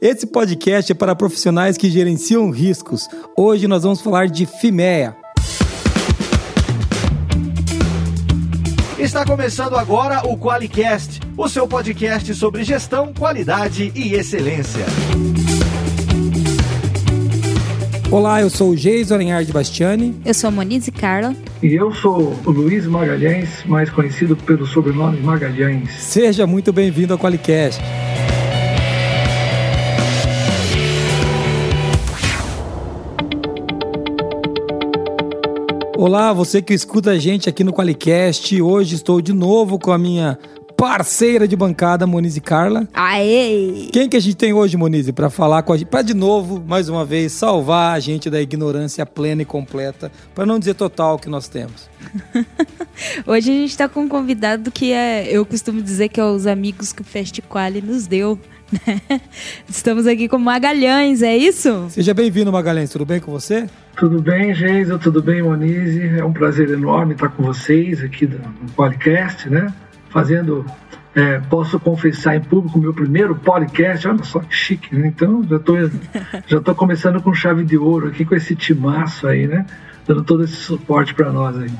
Esse podcast é para profissionais que gerenciam riscos. Hoje nós vamos falar de Fimea. Está começando agora o QualiCast, o seu podcast sobre gestão, qualidade e excelência. Olá, eu sou o Geison Arenhard Bastiani. Eu sou a Monize Carla. E eu sou o Luiz Magalhães, mais conhecido pelo sobrenome Magalhães. Seja muito bem-vindo ao QualiCast. Olá, você que escuta a gente aqui no Qualicast. Hoje estou de novo com a minha parceira de bancada, Monize Carla. Aê! Quem que a gente tem hoje, Monize, para falar com a gente, para de novo, mais uma vez, salvar a gente da ignorância plena e completa, para não dizer total que nós temos. hoje a gente está com um convidado que é, eu costumo dizer que é os amigos que o Festiquali nos deu. Estamos aqui com Magalhães, é isso? Seja bem-vindo, Magalhães. Tudo bem com você? Tudo bem, Geisa? Tudo bem, Monize? É um prazer enorme estar com vocês aqui no podcast, né? Fazendo, é, posso confessar em público, meu primeiro podcast. Olha só que chique, né? Então, já estou já tô começando com chave de ouro aqui, com esse timaço aí, né? Dando todo esse suporte para nós aí.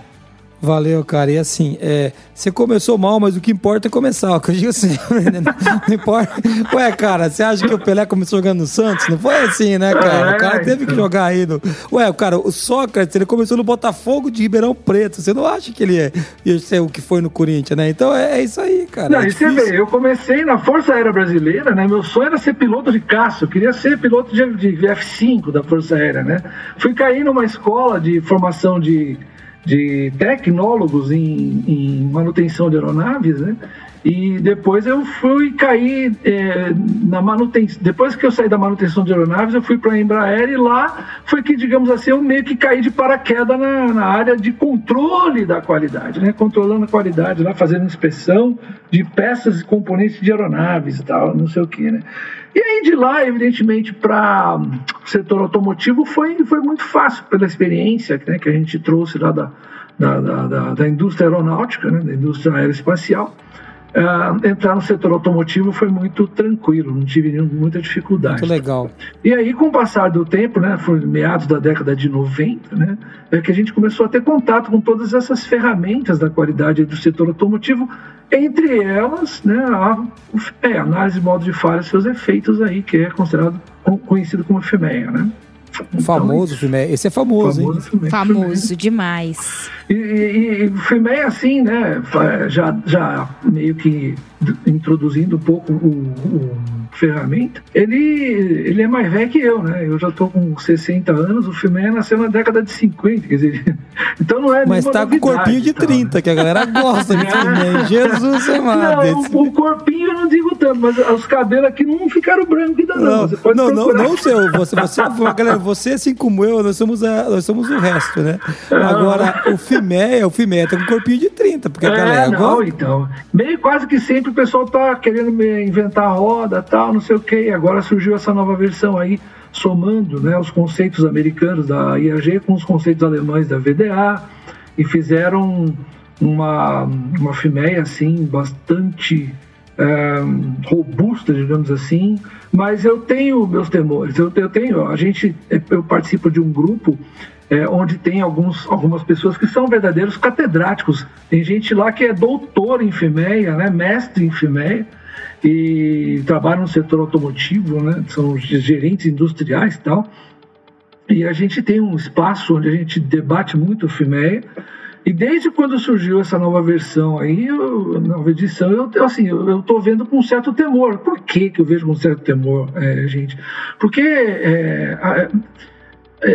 Valeu, cara. E assim, é, você começou mal, mas o que importa é começar. O que eu digo assim, não importa. Ué, cara, você acha que o Pelé começou jogando no Santos? Não foi assim, né, cara? O cara teve que jogar aí no. Ué, o cara, o Sócrates, ele começou no Botafogo de Ribeirão Preto. Você não acha que ele é, ia ser o que foi no Corinthians, né? Então é, é isso aí, cara. Não, é e você vê, eu comecei na Força Aérea Brasileira, né? Meu sonho era ser piloto de caça. Eu queria ser piloto de, de F5 da Força Aérea, né? Fui cair numa escola de formação de de tecnólogos em, em manutenção de aeronaves, né? E depois eu fui cair é, na manutenção. Depois que eu saí da manutenção de aeronaves, eu fui para a Embraer e lá foi que, digamos assim, eu meio que caí de paraquedas na, na área de controle da qualidade, né? Controlando a qualidade lá, fazendo inspeção de peças e componentes de aeronaves e tal, não sei o que, né? E aí de lá, evidentemente, para o setor automotivo foi, foi muito fácil pela experiência né, que a gente trouxe lá da, da, da, da indústria aeronáutica, né, da indústria aeroespacial. Uh, entrar no setor automotivo foi muito tranquilo, não tive muita dificuldade. Muito legal. E aí, com o passar do tempo, né, foi meados da década de 90, né, é que a gente começou a ter contato com todas essas ferramentas da qualidade do setor automotivo, entre elas, né, a, é, análise de modo de falha e seus efeitos aí, que é considerado conhecido como FMEA, né? Então, famoso filme. Esse é famoso, famoso hein? Filme, famoso demais. E, e, e o filme é assim, né? Já, já meio que introduzindo um pouco o, o ferramenta, ele, ele é mais velho que eu, né? Eu já tô com 60 anos, o filme nasceu na década de 50, quer dizer, então não é Mas tá com corpinho de 30, tá, né? que a galera gosta de filme, Jesus amado. Não, o, o, corpinho eu não digo tanto, mas os cabelos aqui não ficaram brancos ainda não. Não, você pode não, não, não, seu, você, você, galera, você assim como eu, nós somos, a, nós somos o resto, né? Agora, o Fimé, o Fimé tá com corpinho de 30, porque a é, galera não, gosta. então, meio quase que sempre o pessoal tá querendo inventar roda e tal, não sei o que. Agora surgiu essa nova versão aí, somando né, os conceitos americanos da IAG com os conceitos alemães da VDA e fizeram uma, uma FIMEA assim, bastante é, robusta, digamos assim, mas eu tenho meus temores. Eu, eu tenho, a gente, eu participo de um grupo é, onde tem alguns, algumas pessoas que são verdadeiros catedráticos. Tem gente lá que é doutor em FIMEA, né, mestre em FIMEA, e trabalham no setor automotivo, né, são gerentes industriais e tal. E a gente tem um espaço onde a gente debate muito o FIMEA. E desde quando surgiu essa nova versão aí, eu, nova edição, eu, assim, eu estou vendo com um certo temor. Por que, que eu vejo com um certo temor, é, gente? Porque é,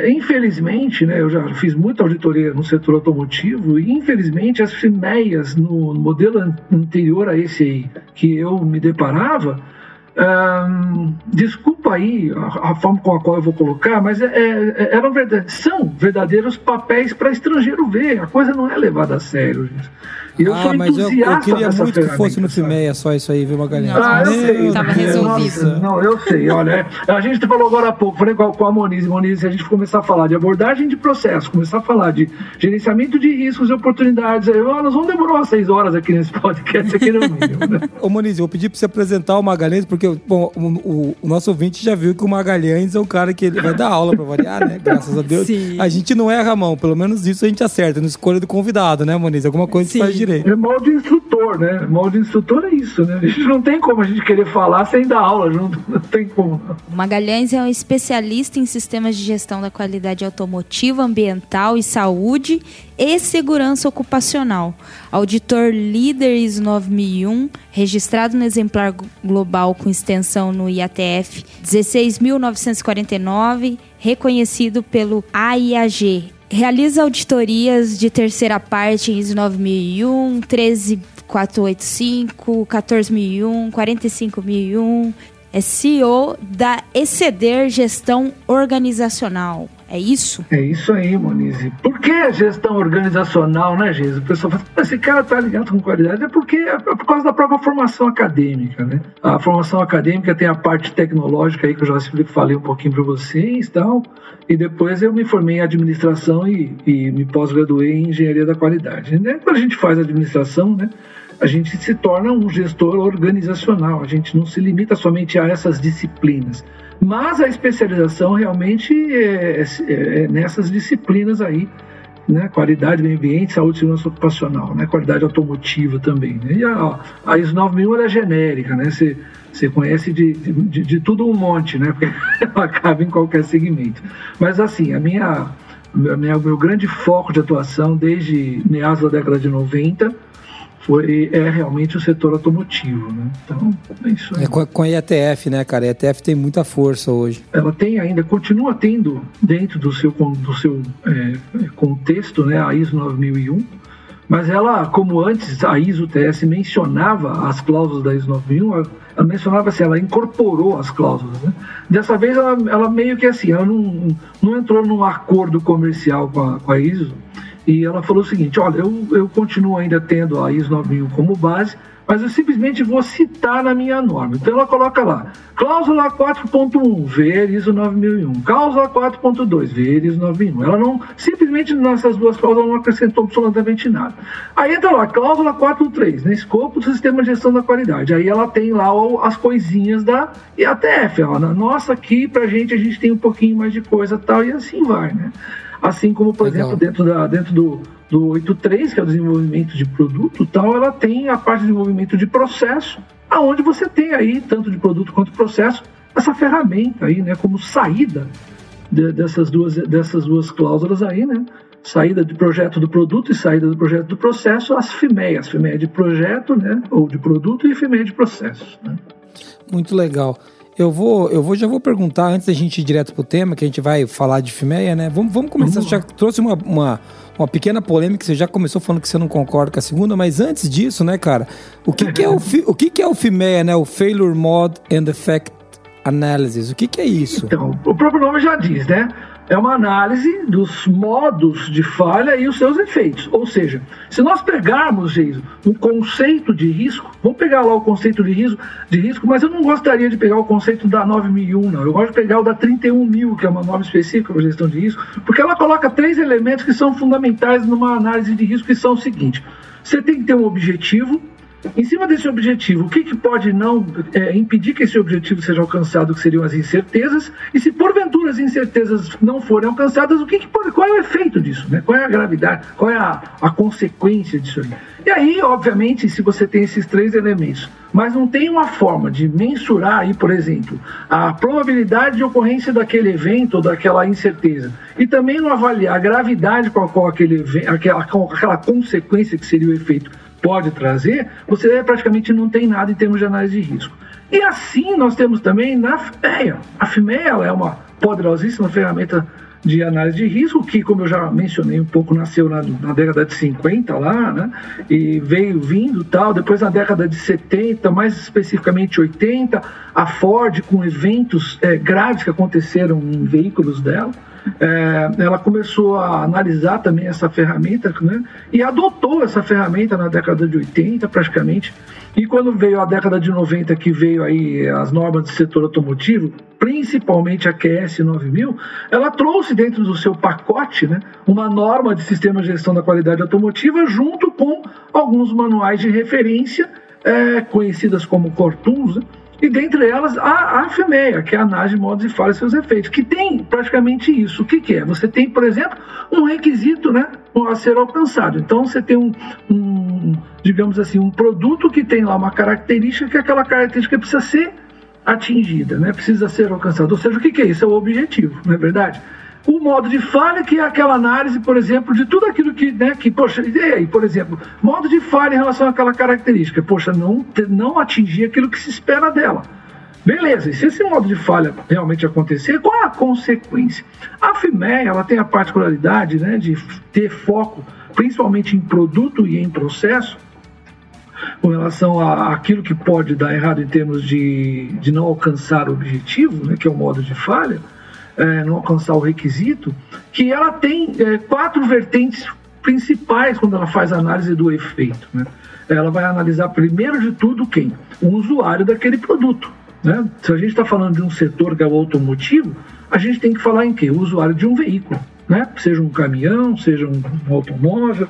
infelizmente, né, eu já fiz muita auditoria no setor automotivo e infelizmente as FIMEIAs no modelo anterior a esse aí que eu me deparava, desculpa desculpa aí a, a, forma com a qual eu vou colocar, mas é, é, eram verdade, são verdadeiros papéis para estrangeiro ver. A coisa não é levada a sério, gente. Eu ah, mas eu, eu, queria muito que fosse no Fimeia só isso aí, viu, Magalhães? Ah, eu sei. Tava resolvido. Não, eu sei. Olha, é, a gente falou agora há pouco, falei com a Moniz, Moniz, se a gente começar a falar de abordagem de processo, começar a falar de gerenciamento de riscos e oportunidades, aí, nós vamos demorar umas seis horas aqui nesse podcast aqui no mínimo, né? Ô, Moniz, eu vou pedir para você apresentar o Magalhães, porque bom, o, o, o, nosso ouvinte já viu que o Magalhães é um cara que ele vai dar aula para variar, né? Graças a Deus. Sim. A gente não erra a mão, pelo menos isso a gente acerta, no escolha do convidado, né, Moniz? Alguma coisa Sim. faz direito. É mal de instrutor, né? Mal de instrutor é isso, né? A gente não tem como a gente querer falar sem dar aula junto. Não tem como. O Magalhães é um especialista em sistemas de gestão da qualidade automotiva, ambiental e saúde e segurança ocupacional. Auditor líder ISO 9001, registrado no exemplar global com extensão no IATF 16.949, reconhecido pelo AIAG, realiza auditorias de terceira parte em ISO 9001, 13485, 14001, 45001. É CEO da Exceder Gestão Organizacional. É isso? É isso aí, Monize. Por que gestão organizacional, né, Jesus? O pessoal fala, esse cara tá ligado com qualidade. É porque é por causa da própria formação acadêmica, né? A formação acadêmica tem a parte tecnológica aí que eu já falei um pouquinho para vocês tal. E depois eu me formei em administração e, e me pós-graduei em engenharia da qualidade. Né? Quando a gente faz administração, né? a gente se torna um gestor organizacional, a gente não se limita somente a essas disciplinas. Mas a especialização realmente é, é, é nessas disciplinas aí, né? Qualidade, meio ambiente, saúde e segurança ocupacional, né? Qualidade automotiva também. Né? E a, a ISO 9001 é genérica, né? Você, você conhece de, de, de, tudo um monte, né? Porque ela cabe em qualquer segmento. Mas assim, a minha, a minha, meu grande foco de atuação desde meados da década de 90 foi, é realmente o setor automotivo, né? Então, é isso aí. É com, com a IATF, né, cara? A IATF tem muita força hoje. Ela tem ainda, continua tendo dentro do seu, do seu é, contexto, né, a ISO 9001, mas ela, como antes a ISO TS mencionava as cláusulas da ISO 9001, ela, ela mencionava assim, ela incorporou as cláusulas, né? Dessa vez ela, ela meio que assim, ela não, não entrou num acordo comercial com a, com a ISO, e ela falou o seguinte: olha, eu, eu continuo ainda tendo a ISO 9000 como base, mas eu simplesmente vou citar na minha norma. Então ela coloca lá, cláusula 4.1, ver ISO 9001, cláusula 4.2, ver ISO 9001. Ela não, simplesmente nessas duas cláusulas não acrescentou absolutamente nada. Aí entra lá, cláusula 4.3, né, escopo do sistema de gestão da qualidade. Aí ela tem lá as coisinhas da IATF, ela, nossa, aqui pra gente a gente tem um pouquinho mais de coisa tal, e assim vai, né? Assim como, por Legal. exemplo, dentro, da, dentro do, do 83, que é o desenvolvimento de produto, tal, ela tem a parte de desenvolvimento de processo, aonde você tem aí, tanto de produto quanto processo, essa ferramenta aí, né, como saída de, dessas, duas, dessas duas cláusulas aí, né? Saída de projeto do produto e saída do projeto do processo, as FIMEIas, FIMEIA de projeto, né, ou de produto e FIMEIA de processo. Né? Muito legal. Eu vou, eu vou, já vou perguntar antes da gente ir direto pro tema, que a gente vai falar de Fimeia, né? Vamos, vamos começar. Você já trouxe uma, uma, uma, pequena polêmica, você já começou falando que você não concorda com a segunda, mas antes disso, né, cara? O que, que é o, o que, que é o Fimeia, né? O Failure Mode and Effect Analysis. O que, que é isso? Então, o próprio nome já diz, né? É uma análise dos modos de falha e os seus efeitos. Ou seja, se nós pegarmos, Geiso, um conceito de risco, vamos pegar lá o conceito de risco, de risco, mas eu não gostaria de pegar o conceito da 9001, não. Eu gosto de pegar o da 31000, que é uma norma específica para gestão de risco, porque ela coloca três elementos que são fundamentais numa análise de risco, que são o seguinte: você tem que ter um objetivo, em cima desse objetivo, o que, que pode não é, impedir que esse objetivo seja alcançado, que seriam as incertezas, e se porventura as incertezas não forem alcançadas, o que, que pode, qual é o efeito disso, né? qual é a gravidade, qual é a, a consequência disso aí. E aí, obviamente, se você tem esses três elementos, mas não tem uma forma de mensurar aí, por exemplo, a probabilidade de ocorrência daquele evento ou daquela incerteza, e também não avaliar a gravidade com a qual aquele, aquela, aquela consequência que seria o efeito pode trazer, você praticamente não tem nada em termos de análise de risco. E assim nós temos também na FIMEA. A FIMEA é uma poderosíssima ferramenta de análise de risco, que, como eu já mencionei um pouco, nasceu na, na, década de 50 lá, né? E veio vindo tal. Depois, na década de 70, mais especificamente 80, a Ford, com eventos é, graves que aconteceram em veículos dela, é, ela começou a analisar também essa ferramenta, né? E adotou essa ferramenta na década de 80, praticamente. E quando veio a década de 90, que veio aí as normas do setor automotivo, principalmente a QS 9000, ela trouxe dentro do seu pacote né, uma norma de sistema de gestão da qualidade automotiva junto com alguns manuais de referência, é, conhecidas como Cortuns, né, e dentre elas a, a FEMEA, que é a análise de modos e falhas e seus efeitos, que tem praticamente isso. O que, que, é? Você tem, por exemplo, um requisito né, a ser alcançado. Então você tem um, um, digamos assim, um produto que tem lá uma característica que aquela característica precisa ser atingida, né? precisa ser alcançada. Ou seja, o que, que é isso? É o objetivo, não é verdade? O modo de falha, que é aquela análise, por exemplo, de tudo aquilo que, né, que poxa, e aí, por exemplo, modo de falha em relação àquela característica, poxa, não, não atingir aquilo que se espera dela. Beleza, e se esse modo de falha realmente acontecer, qual é a consequência? A FIMEA ela tem a particularidade né, de ter foco principalmente em produto e em processo, com relação àquilo que pode dar errado em termos de, de não alcançar o objetivo, né, que é o modo de falha, é, não alcançar o requisito, que ela tem é, quatro vertentes principais quando ela faz análise do efeito. Né? Ela vai analisar primeiro de tudo quem? O usuário daquele produto. Né? Se a gente está falando de um setor que é o automotivo, a gente tem que falar em quê? O usuário de um veículo, né? seja um caminhão, seja um automóvel,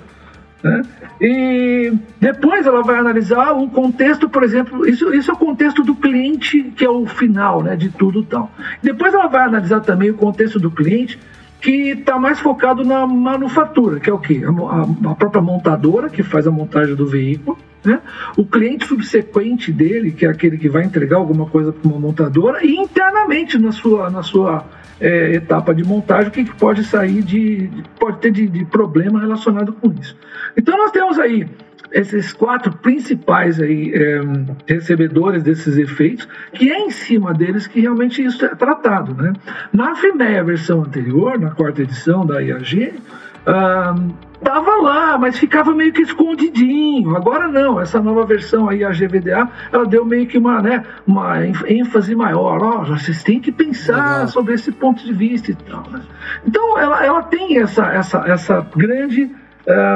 né? E depois ela vai analisar o contexto, por exemplo, isso, isso é o contexto do cliente, que é o final né, de tudo tal. Depois ela vai analisar também o contexto do cliente, que está mais focado na manufatura, que é o quê? A, a, própria montadora, que faz a montagem do veículo, né? o cliente subsequente dele, que é aquele que vai entregar alguma coisa para uma montadora, e internamente na sua, na sua é, etapa de montagem, o que, pode sair de. pode ter de, de problema relacionado com isso. Então nós temos aí esses quatro principais aí, é, recebedores desses efeitos, que é em cima deles que realmente isso é tratado. Né? Na FIMEA, versão anterior, na quarta edição da IAG, Tava lá, mas ficava meio que escondidinho. Agora não, essa nova versão aí, a GVDA, ela deu meio que uma, né, uma ênfase maior. Ó, oh, vocês têm que pensar Legal. sobre esse ponto de vista e tal. Né? Então, ela, ela tem essa, essa, essa grande,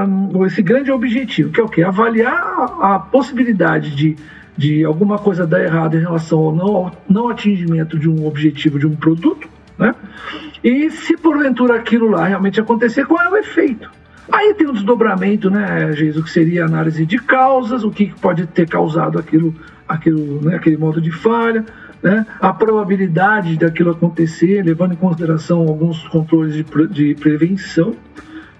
um, esse grande objetivo, que é o quê? Avaliar a, a possibilidade de, de alguma coisa dar errado em relação ao não, não atingimento de um objetivo de um produto, né? E se porventura aquilo lá realmente acontecer, qual é o efeito? Aí tem um desdobramento, né, Jesus, que seria análise de causas, o que pode ter causado aquilo, aquilo, né, aquele modo de falha, né, a probabilidade daquilo acontecer, levando em consideração alguns controles de, de prevenção,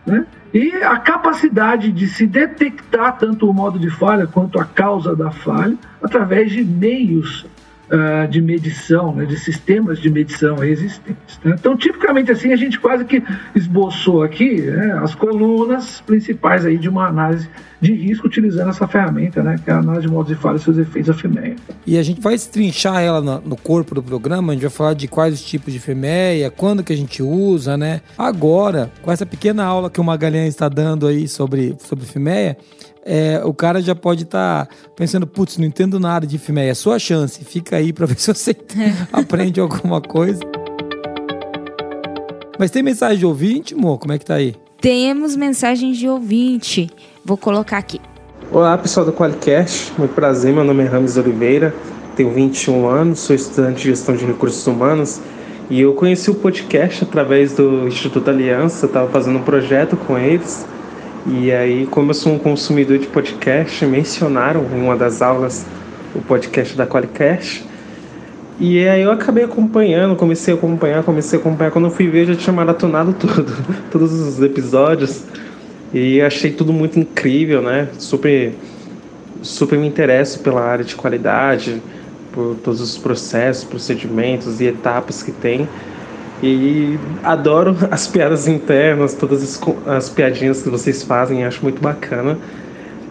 né, e a capacidade de se detectar tanto o modo de falha quanto a causa da falha através de meios uh, de medição, né, de sistemas de medição existentes. Né? Então, tipicamente assim, a gente quase que esboçou aqui né, as colunas principais aí de uma análise de risco utilizando essa ferramenta, né, que é a análise de modos de falha e seus efeitos da FEMEA. E a gente vai estrinchar ela no, corpo do programa, a gente vai falar de quais os tipos de FEMEA, quando que a gente usa, né? Agora, com essa pequena aula que o Magalhães está dando aí sobre, sobre FEMEA, é, o cara já pode estar tá pensando, putz, não entendo nada de filme, é sua chance, fica aí para ver se você aprende alguma coisa. Mas tem mensagem de ouvinte, amor? Como é que tá aí? Temos mensagens de ouvinte. Vou colocar aqui. Olá, pessoal do Qualicast. Muito prazer, meu nome é Rames Oliveira, tenho 21 anos, sou estudante de gestão de recursos humanos e eu conheci o podcast através do Instituto Aliança, estava fazendo um projeto com eles e aí, como eu sou um consumidor de podcast, mencionaram em uma das aulas o podcast da Qualicast. E aí eu acabei acompanhando, comecei a acompanhar, comecei a acompanhar. Quando eu fui ver, já tinha maratonado tudo, todos os episódios. E achei tudo muito incrível, né? Super, super me interesso pela área de qualidade, por todos os processos, procedimentos e etapas que tem. E adoro as piadas internas, todas as, as piadinhas que vocês fazem, acho muito bacana.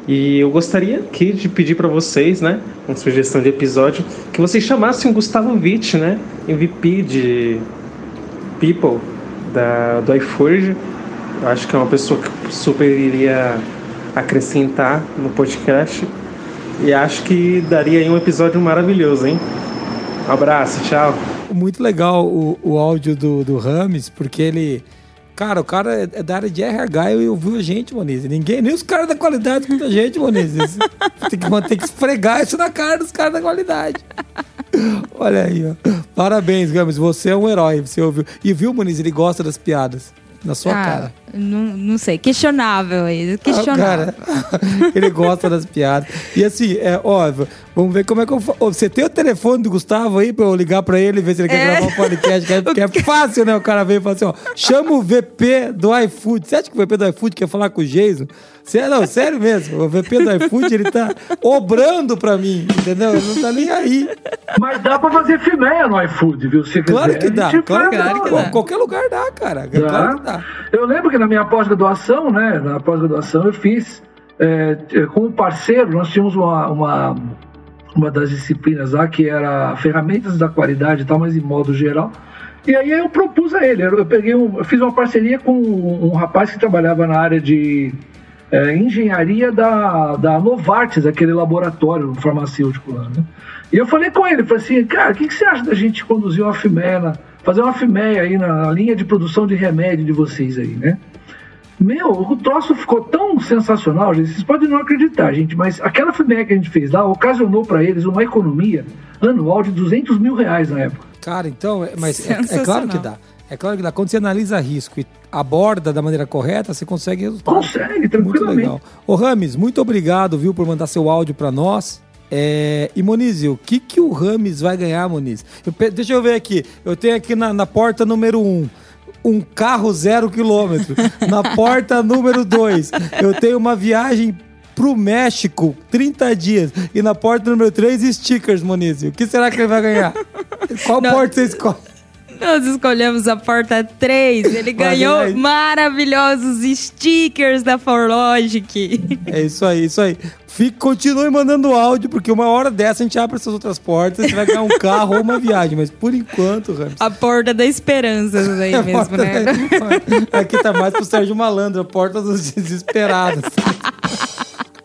E eu gostaria aqui de pedir para vocês, né, uma sugestão de episódio, que vocês chamassem o Gustavo Witt, né, MVP de People, da, do iForge. Eu acho que é uma pessoa que super iria acrescentar no podcast. E acho que daria aí um episódio maravilhoso, hein? Um abraço, tchau. Muito legal o, o áudio do, do Rames, porque ele. Cara, o cara é da área de RH e ouviu a gente, Moniz. Ninguém, nem os caras da qualidade escutam a gente, Moniz. Tem que, tem que esfregar isso na cara dos caras da qualidade. Olha aí, ó. Parabéns, Games. Você é um herói. Você ouviu. E viu, Muniz? Ele gosta das piadas. Na sua ah, cara. Não, não sei. Questionável aí. Questionável. Ah, cara, ele gosta das piadas. E assim, é óbvio. Vamos ver como é que eu faço. Você tem o telefone do Gustavo aí pra eu ligar pra ele e ver se ele quer é. gravar um podcast? Porque é fácil, né? O cara veio e fala assim: ó, chama o VP do iFood. Você acha que o VP do iFood quer falar com o Jason? Não, sério mesmo. O VP do iFood, ele tá obrando pra mim, entendeu? Ele não tá nem aí. Mas dá pra fazer finéia no iFood, viu? Se claro que dá, claro, claro que dá. Qualquer lugar dá, cara. Dá. Claro que dá. Eu lembro que na minha pós-graduação, né? Na pós-graduação eu fiz é, como parceiro, nós tínhamos uma, uma, uma das disciplinas lá que era ferramentas da qualidade e tal, mas em modo geral. E aí eu propus a ele, eu peguei um, eu fiz uma parceria com um, um rapaz que trabalhava na área de é, engenharia da, da Novartis, aquele laboratório farmacêutico lá, né? E eu falei com ele, falei assim, cara, o que, que, você acha da gente conduzir uma FIMEA, fazer uma FIMEA aí na, na, linha de produção de remédio de vocês aí, né? Meu, o troço ficou tão sensacional, gente, vocês podem não acreditar, gente, mas aquela FIMEA que a gente fez lá ocasionou para eles uma economia anual de 200 mil reais na época. Cara, então, é, mas é, é claro que dá. É claro que dá. Quando você analisa risco e aborda da maneira correta, você consegue. Consegue, tranquilamente. Muito legal. Ô Rames, muito obrigado, viu, por mandar seu áudio para nós. É... E Moniz, o que, que o Rames vai ganhar, Moniz? Eu, deixa eu ver aqui. Eu tenho aqui na, na porta número 1. Um, um carro zero quilômetro. na porta número 2, eu tenho uma viagem pro México, 30 dias. E na porta número 3, stickers, Moniz. O que será que ele vai ganhar? Qual Não. porta você escolhe? Nós escolhemos a porta 3. Ele ganhou maravilhosos stickers da Forlogic. É isso aí, isso aí. Fique, continue mandando áudio, porque uma hora dessa a gente abre essas outras portas, você vai ganhar um carro ou uma viagem. Mas por enquanto, Ramos. A porta da esperança aí é mesmo, né? Da... Aqui tá mais pro Sérgio Malandro, a porta dos desesperados.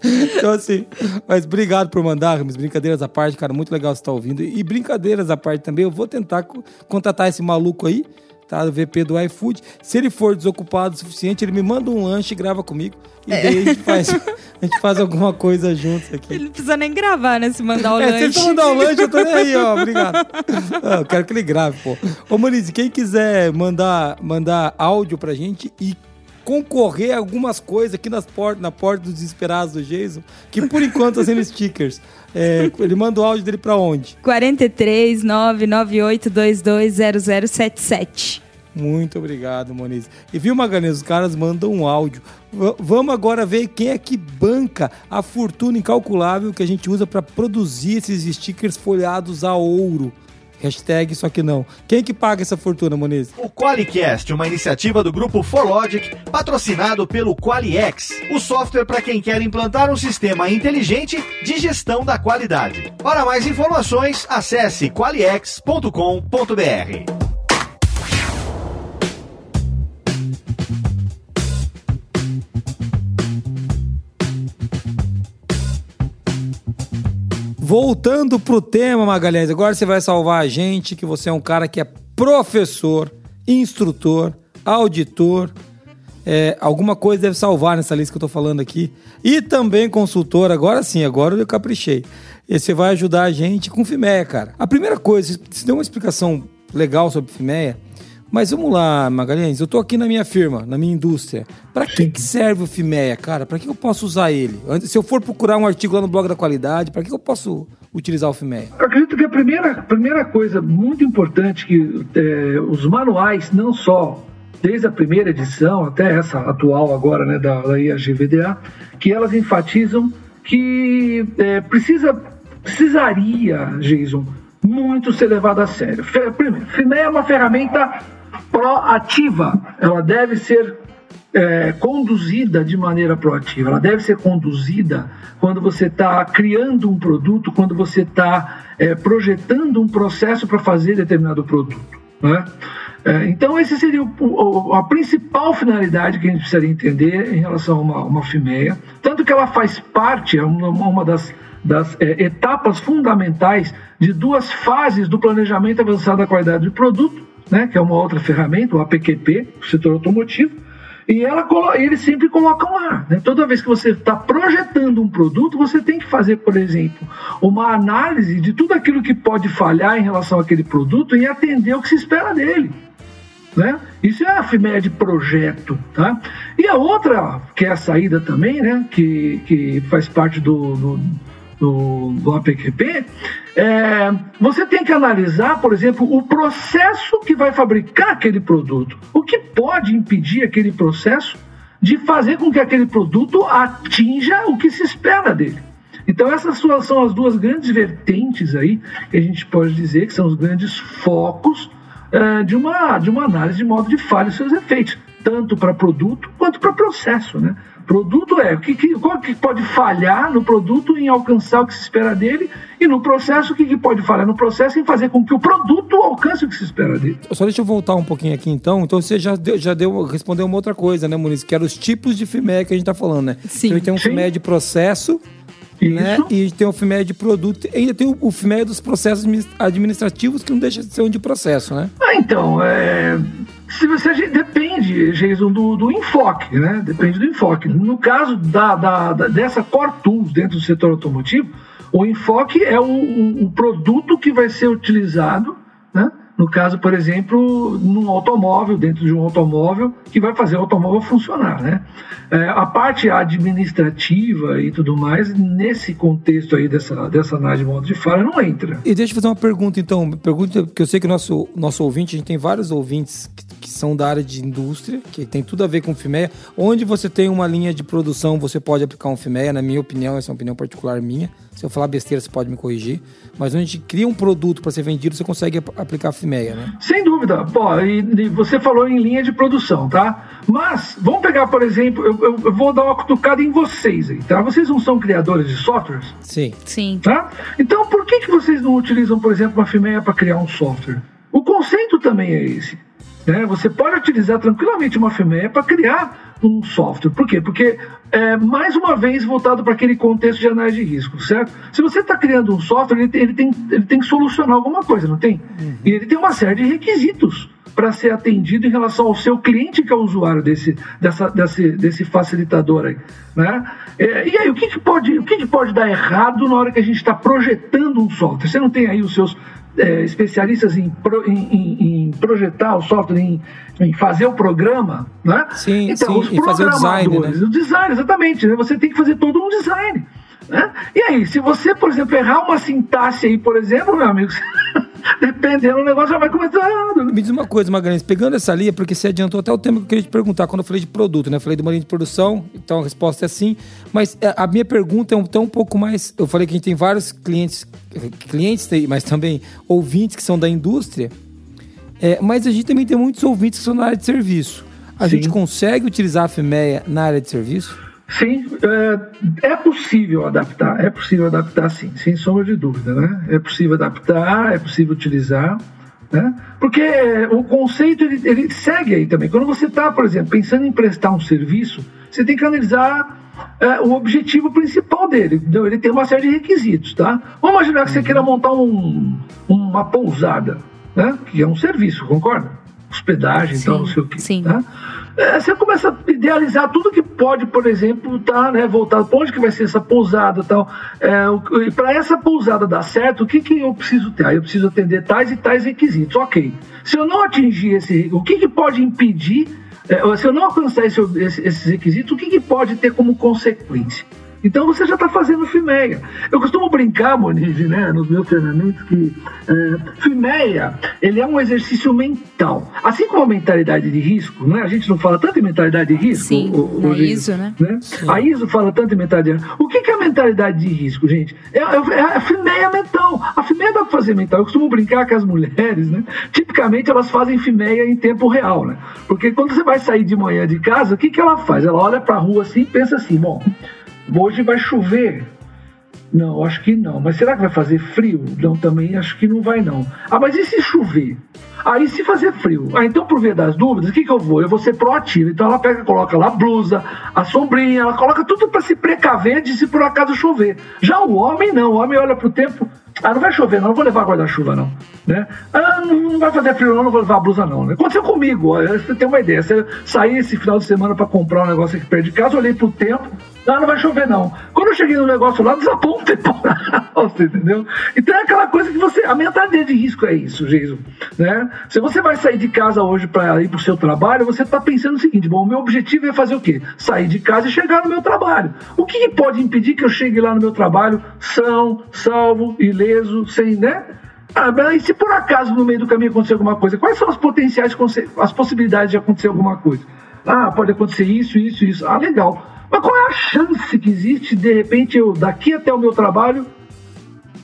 então, assim, mas obrigado por mandar, Ramos. Brincadeiras à parte, cara, muito legal você estar tá ouvindo. E brincadeiras à parte também, eu vou tentar contatar esse maluco aí, tá? Do VP do iFood. Se ele for desocupado o suficiente, ele me manda um lanche e grava comigo. E é. daí a gente, faz, a gente faz alguma coisa juntos aqui. Ele não precisa nem gravar, né? Se mandar o é, lanche. Se ele mandar o lanche, eu tô nem aí, ó. Obrigado. Ah, eu quero que ele grave, pô. Ô, Moniz, quem quiser mandar, mandar áudio pra gente e concorrer a algumas coisas aqui nas portas, na porta dos desesperados do Jason, que por enquanto tá sendo stickers. É, ele manda o áudio dele para onde? 43 998220077. Muito obrigado, Moniz. E viu, Magalhães, os caras mandam um áudio. V vamos agora ver quem é que banca a fortuna incalculável que a gente usa para produzir esses stickers folhados a ouro. Hashtag só que não. Quem que paga essa fortuna, Moniz? O Qualicast, uma iniciativa do grupo Forlogic, patrocinado pelo Qualiex, o software para quem quer implantar um sistema inteligente de gestão da qualidade. Para mais informações, acesse qualiex.com.br. Voltando pro tema, Magalhães, agora você vai salvar a gente, que você é um cara que é professor, instrutor, auditor, é, alguma coisa deve salvar nessa lista que eu tô falando aqui. E também consultor, agora sim, agora eu caprichei. E você vai ajudar a gente com Fimeia, cara. A primeira coisa, você deu uma explicação legal sobre Fimeia, mas vamos lá, Magalhães, eu tô aqui na minha firma, na minha indústria. Para que, que serve o Fimeia, cara? Para que eu posso usar ele? Se eu for procurar um artigo lá no blog da qualidade, para que eu posso utilizar o Fimeia? Eu acredito que a primeira, primeira coisa muito importante que é, os manuais, não só desde a primeira edição até essa atual agora, né, da, da IAGVDA, que elas enfatizam que é, precisa, precisaria, Jason, muito ser levado a sério. Primeiro, Fimeia é uma ferramenta proativa. Ela deve ser é, conduzida de maneira proativa. Ela deve ser conduzida quando você está criando um produto, quando você está é, projetando um processo para fazer determinado produto. Né? É, então, esse seria o, o, a principal finalidade que a gente precisaria entender em relação a uma, uma FIMEA. Tanto que ela faz parte, é uma, uma das, das é, etapas fundamentais de duas fases do planejamento avançado da qualidade do produto, né, que é uma outra ferramenta, o APQP, o setor automotivo, e ela, eles sempre colocam lá. Né? Toda vez que você está projetando um produto, você tem que fazer, por exemplo, uma análise de tudo aquilo que pode falhar em relação àquele produto e atender o que se espera dele. Né? Isso é a FIMEA de projeto. Tá? E a outra, que é a saída também, né? que, que faz parte do, do, do, do APQP, é, você tem que analisar, por exemplo, o processo que vai fabricar aquele produto. O que pode impedir aquele processo de fazer com que aquele produto atinja o que se espera dele. Então essas são as duas grandes vertentes aí que a gente pode dizer que são os grandes focos é, de, uma, de uma análise de modo de falha e seus efeitos, tanto para produto quanto para processo. Né? Produto é o que, que, qual que pode falhar no produto em alcançar o que se espera dele e no processo o que, que pode falhar no processo em fazer com que o produto alcance o que se espera dele. Só deixa eu voltar um pouquinho aqui então. Então você já deu, já deu respondeu uma outra coisa, né, Muniz? Que eram os tipos de FIME que a gente está falando, né? Sim. Então tem um FIME de processo, né? E tem o FIME de produto. E ainda tem o, o FIME dos processos administrativos, que não deixa de ser um de processo, né? Ah, então, é... Se você depende, Jason, do, do, enfoque, né? Depende do enfoque. No caso da, da, da, dessa Core Tools dentro do setor automotivo, o enfoque é o, o, o produto que vai ser utilizado, né? No caso, por exemplo, num automóvel, dentro de um automóvel, que vai fazer o automóvel funcionar, né? É, a parte administrativa e tudo mais, nesse contexto aí dessa, dessa análise de modo de falha, não entra. E deixa eu fazer uma pergunta, então. Pergunta que eu sei que o nosso, nosso ouvinte, a gente tem vários ouvintes que, que são da área de indústria, que tem tudo a ver com FIMEA. Onde você tem uma linha de produção, você pode aplicar um FIMEA, na minha opinião, essa é uma opinião particular minha. Se eu falar besteira, você pode me corrigir. Mas onde a gente cria um produto para ser vendido, você consegue aplicar a FIMEA, né? Sem dúvida. Pô, e, e, você falou em linha de produção, tá? Mas, vamos pegar, por exemplo, eu, eu, eu, vou dar uma cutucada em vocês aí, tá? Vocês não são criadores de softwares? Sim. Sim. Tá? Então, por que, que vocês não utilizam, por exemplo, uma FIMEA para criar um software? O conceito também é esse. Né? Você pode utilizar tranquilamente uma FME para criar um software. Por quê? Porque, é, mais uma vez, voltado para aquele contexto de análise de risco, certo? Se você está criando um software, ele tem, ele, tem, ele tem que solucionar alguma coisa, não tem? Uhum. E ele tem uma série de requisitos para ser atendido em relação ao seu cliente, que é o usuário desse, dessa, desse, desse facilitador aí. Né? É, e aí, o, que, que, pode, o que, que pode dar errado na hora que a gente está projetando um software? Você não tem aí os seus é, especialistas em, pro, em, em, em, projetar o software, em, fazer o programa, né? Sim, então, sim, e fazer o design, né? O design, exatamente, né? Você tem que fazer todo um design. Né? E aí, se você, por exemplo, errar uma sintaxe aí, por exemplo, meu amigo, dependendo, o negócio já vai. Né? Me diz uma coisa, Magalhães, pegando essa linha, porque você adiantou até o tema que eu queria te perguntar, quando eu falei de produto, né? Eu falei de uma linha de produção, então a resposta é sim, mas é, a minha pergunta é um, um pouco mais, eu falei que a gente tem vários clientes, clientes, mas também ouvintes que são da indústria, é, mas a gente também tem muitos ouvintes que são na área de serviço. A sim. gente consegue utilizar a FEMEA na área de serviço? Sim, é, é, possível adaptar, é possível adaptar sim, sem sombra de dúvida, né? É possível adaptar, é possível utilizar, né? Porque o conceito ele, ele segue aí também. Quando você está, por exemplo, pensando em prestar um serviço, você tem que analisar é, o objetivo principal dele. Então, ele tem uma série de requisitos, tá? Vamos imaginar que você queira montar um, uma pousada, né? Que é um serviço, concorda? Hospedagem, então, não sei o que. Sim. Tá? É, você começa a idealizar tudo que pode, por exemplo, estar tá, né, voltado para onde que vai ser essa pousada tal. É, para essa pousada dar certo, o que, que eu preciso ter? eu preciso atender tais e tais requisitos. Ok. Se eu não atingir esse, o que, que pode impedir? É, se eu não alcançar esse, esses requisitos, o que, que pode ter como consequência? Então você já está fazendo FIMEA. Eu costumo brincar, Moniz, né, nos meus treinamentos, que é, FIMEA ele é um exercício mental. Assim como a mentalidade de risco, né? A gente não fala tanto em mentalidade de risco. Sim, o, o, a ISO, né? né? A ISO fala tanto em mentalidade de risco. O que, que é a mentalidade de risco, gente? É, é, é a FIMEA mental. A FIMEA dá para fazer mental. Eu costumo brincar que as mulheres, né? Tipicamente elas fazem FIMEA em tempo real, né? Porque quando você vai sair de manhã de casa, o que, que ela faz? Ela olha para a rua assim e pensa assim, bom Hoje vai chover. Não, acho que não. Mas será que vai fazer frio? Não, também acho que não vai não. Ah, mas e se chover? Aí se fazer frio, ah, então por via das dúvidas, o que, que eu vou? Eu vou ser proativo. Então ela pega, coloca lá a blusa, a sombrinha, ela coloca tudo para se precaver de se por acaso chover. Já o homem não, o homem olha pro tempo, ah, não vai chover, não, não vou levar guarda-chuva, não. Né? Ah, não, vai fazer frio, não, não vou levar blusa, não. Né? Aconteceu comigo, você tem uma ideia. Você saí esse final de semana para comprar um negócio aqui perto de casa, olhei pro tempo, não, não vai chover, não. Quando eu cheguei no negócio lá, desabou um temporal, você entendeu? Então é aquela coisa que você. A mentalidade de risco é isso, Jesus. Né? Se você vai sair de casa hoje para ir para o seu trabalho, você está pensando o seguinte: bom, o meu objetivo é fazer o quê? Sair de casa e chegar no meu trabalho. O que, que pode impedir que eu chegue lá no meu trabalho são, salvo, ileso, sem, né? Ah, e se por acaso no meio do caminho acontecer alguma coisa, quais são as potenciais, as possibilidades de acontecer alguma coisa? Ah, pode acontecer isso, isso, isso. Ah, legal. Mas qual é a chance que existe, de repente, eu, daqui até o meu trabalho,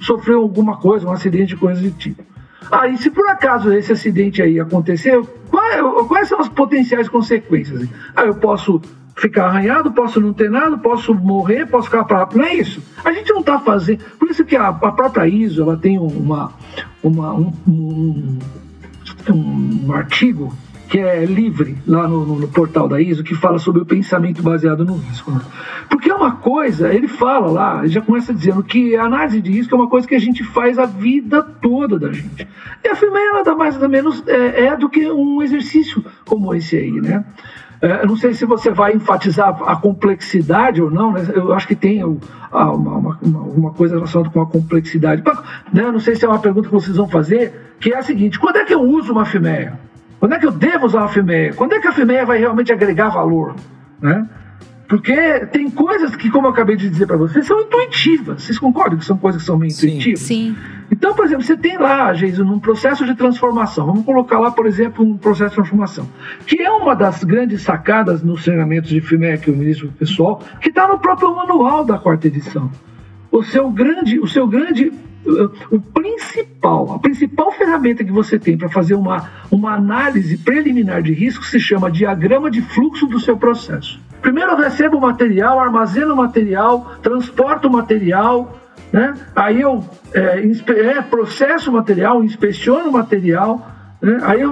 sofrer alguma coisa, um acidente, coisa de tipo? Ah, e se por acaso esse acidente aí acontecer, quais, quais são as potenciais consequências? Ah, eu posso ficar arranhado, posso não ter nada, posso morrer, posso ficar para Não é isso. A gente não está fazendo. Por isso que a, a, própria ISO ela tem uma, uma um, um, um artigo que é livre lá no, no, no, portal da ISO, que fala sobre o pensamento baseado no risco. Né? Porque é uma coisa, ele fala lá, ele já começa dizendo que a análise de risco é uma coisa que a gente faz a vida toda da gente. E a FIMEA nada mais nada menos é, é do que um exercício como esse aí, né? É, não sei se você vai enfatizar a complexidade ou não, né? eu acho que tem uma, uma, uma, coisa relacionada com a complexidade. Né? Não sei se é uma pergunta que vocês vão fazer, que é a seguinte: quando é que eu uso uma FIMEA? Quando é que eu devo usar uma FIMEA? Quando é que a FIMEA vai realmente agregar valor? Né? Porque tem coisas que, como eu acabei de dizer para vocês, são intuitivas. Vocês concordam que são coisas que são meio sim, intuitivas? Sim. Então, por exemplo, você tem lá, Jesus, num processo de transformação. Vamos colocar lá, por exemplo, um processo de transformação. Que é uma das grandes sacadas nos treinamentos de FIMEA que eu ministro para o pessoal, que está no próprio manual da quarta edição. O seu grande, o seu grande o principal, a principal ferramenta que você tem para fazer uma, uma análise preliminar de risco se chama diagrama de fluxo do seu processo. Primeiro eu recebo o material, armazeno o material, transporto o material, né? aí eu é, é, processo o material, inspeciono o material, né? aí eu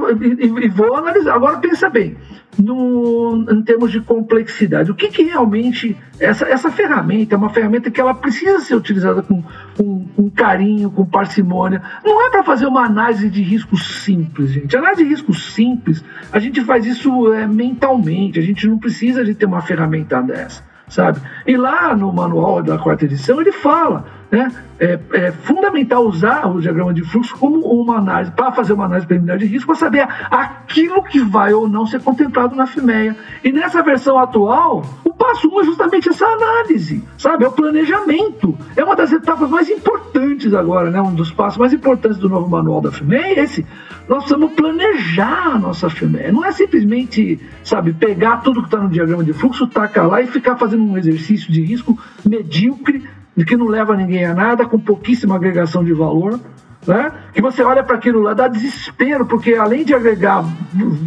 vou analisar. Agora pensa bem, no, em termos de complexidade. O que, que realmente essa, essa ferramenta é uma ferramenta que ela precisa ser utilizada com, com, com carinho, com parcimônia. Não é para fazer uma análise de risco simples, gente. Análise de risco simples, a gente faz isso é, mentalmente. A gente não precisa de ter uma ferramenta dessa, sabe? E lá no manual da quarta edição ele fala né? É, é, fundamental usar o diagrama de fluxo como uma análise, para fazer uma análise preliminar de risco, para saber aquilo que vai ou não ser contemplado na FIMEA. E nessa versão atual, o passo 1 um é justamente essa análise, sabe? É o planejamento. É uma das etapas mais importantes agora, né? Um dos passos mais importantes do novo manual da FIMEA é esse. Nós precisamos planejar a nossa FIMEA. Não é simplesmente, sabe, pegar tudo que está no diagrama de fluxo, tacar lá e ficar fazendo um exercício de risco medíocre de que não leva ninguém a nada, com pouquíssima agregação de valor, né? que você olha para aquilo lá, dá desespero, porque além de agregar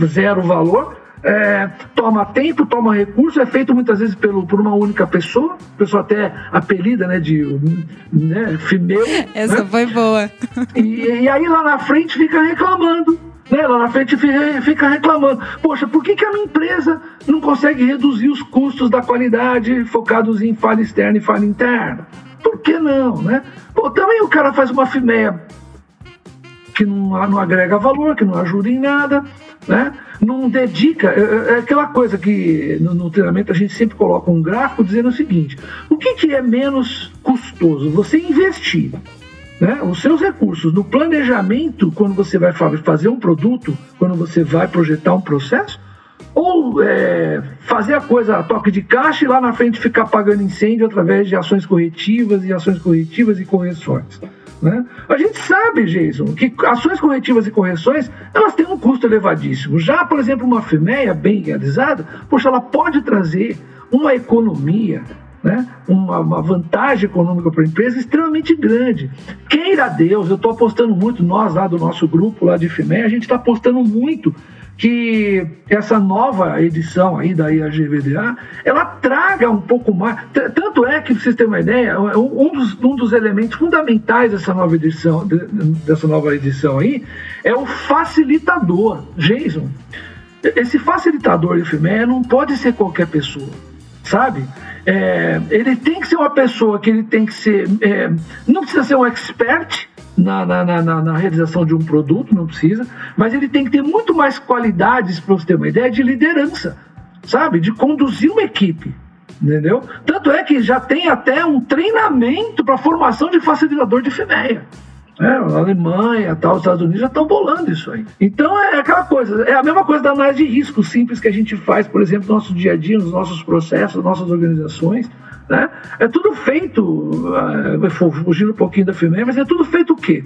zero valor, é, toma tempo, toma recurso, é feito muitas vezes pelo, por uma única pessoa, pessoa até apelida né, de né, Fimeu. Essa né? foi boa. E, e aí lá na frente fica reclamando. Né, lá na frente fica reclamando. Poxa, por que, que a minha empresa não consegue reduzir os custos da qualidade focados em falha externa e falha interna? Por que não, né? Pô, também o cara faz uma FIMEA que não, não agrega valor, que não ajuda em nada, né? Não dedica. É, é, é aquela coisa que no, no, treinamento a gente sempre coloca um gráfico dizendo o seguinte: o que, que é menos custoso? Você investir né, os seus recursos no planejamento, quando você vai fazer um produto, quando você vai projetar um processo, ou é, fazer a coisa a toque de caixa e lá na frente ficar pagando incêndio através de ações corretivas e ações corretivas e correções. Né? A gente sabe, Jason, que ações corretivas e correções elas têm um custo elevadíssimo. Já, por exemplo, uma FIMEA bem realizada, poxa, ela pode trazer uma economia né, uma, uma vantagem econômica para a empresa extremamente grande. Queira Deus, eu estou apostando muito, nós lá do nosso grupo lá de FIME, a gente está apostando muito que essa nova edição aí da IAGVDA, ela traga um pouco mais. Tanto é que, para vocês terem uma ideia, um dos, um dos elementos fundamentais dessa nova edição, dessa nova edição aí, é o facilitador. Jason, esse facilitador de FIME não pode ser qualquer pessoa, sabe? É, ele tem que ser uma pessoa que ele tem que ser. É, não precisa ser um expert, na, na, na, na, realização de um produto, não precisa, mas ele tem que ter muito mais qualidades, para você ter uma ideia, de liderança, sabe? De conduzir uma equipe, entendeu? Tanto é que já tem até um treinamento para formação de facilitador de FEMEA. É, a Alemanha, tal, os Estados Unidos já estão bolando isso aí. Então é aquela coisa, é a mesma coisa da análise de risco simples que a gente faz, por exemplo, no nosso dia a dia, nos nossos processos, nas nossas organizações. Né? É tudo feito, uh, fugindo um pouquinho da firmeza, mas é tudo feito o quê?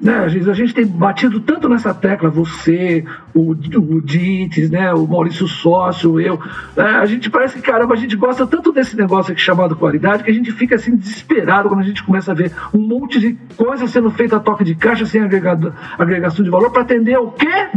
Né, a, gente, a gente tem batido tanto nessa tecla, você, o, o Dites, né, o Maurício Sócio, eu. Né, a gente parece que, caramba, a gente gosta tanto desse negócio aqui chamado qualidade que a gente fica assim desesperado quando a gente começa a ver um monte de coisa sendo feita a toque de caixa sem agregado, agregação de valor para atender o quê?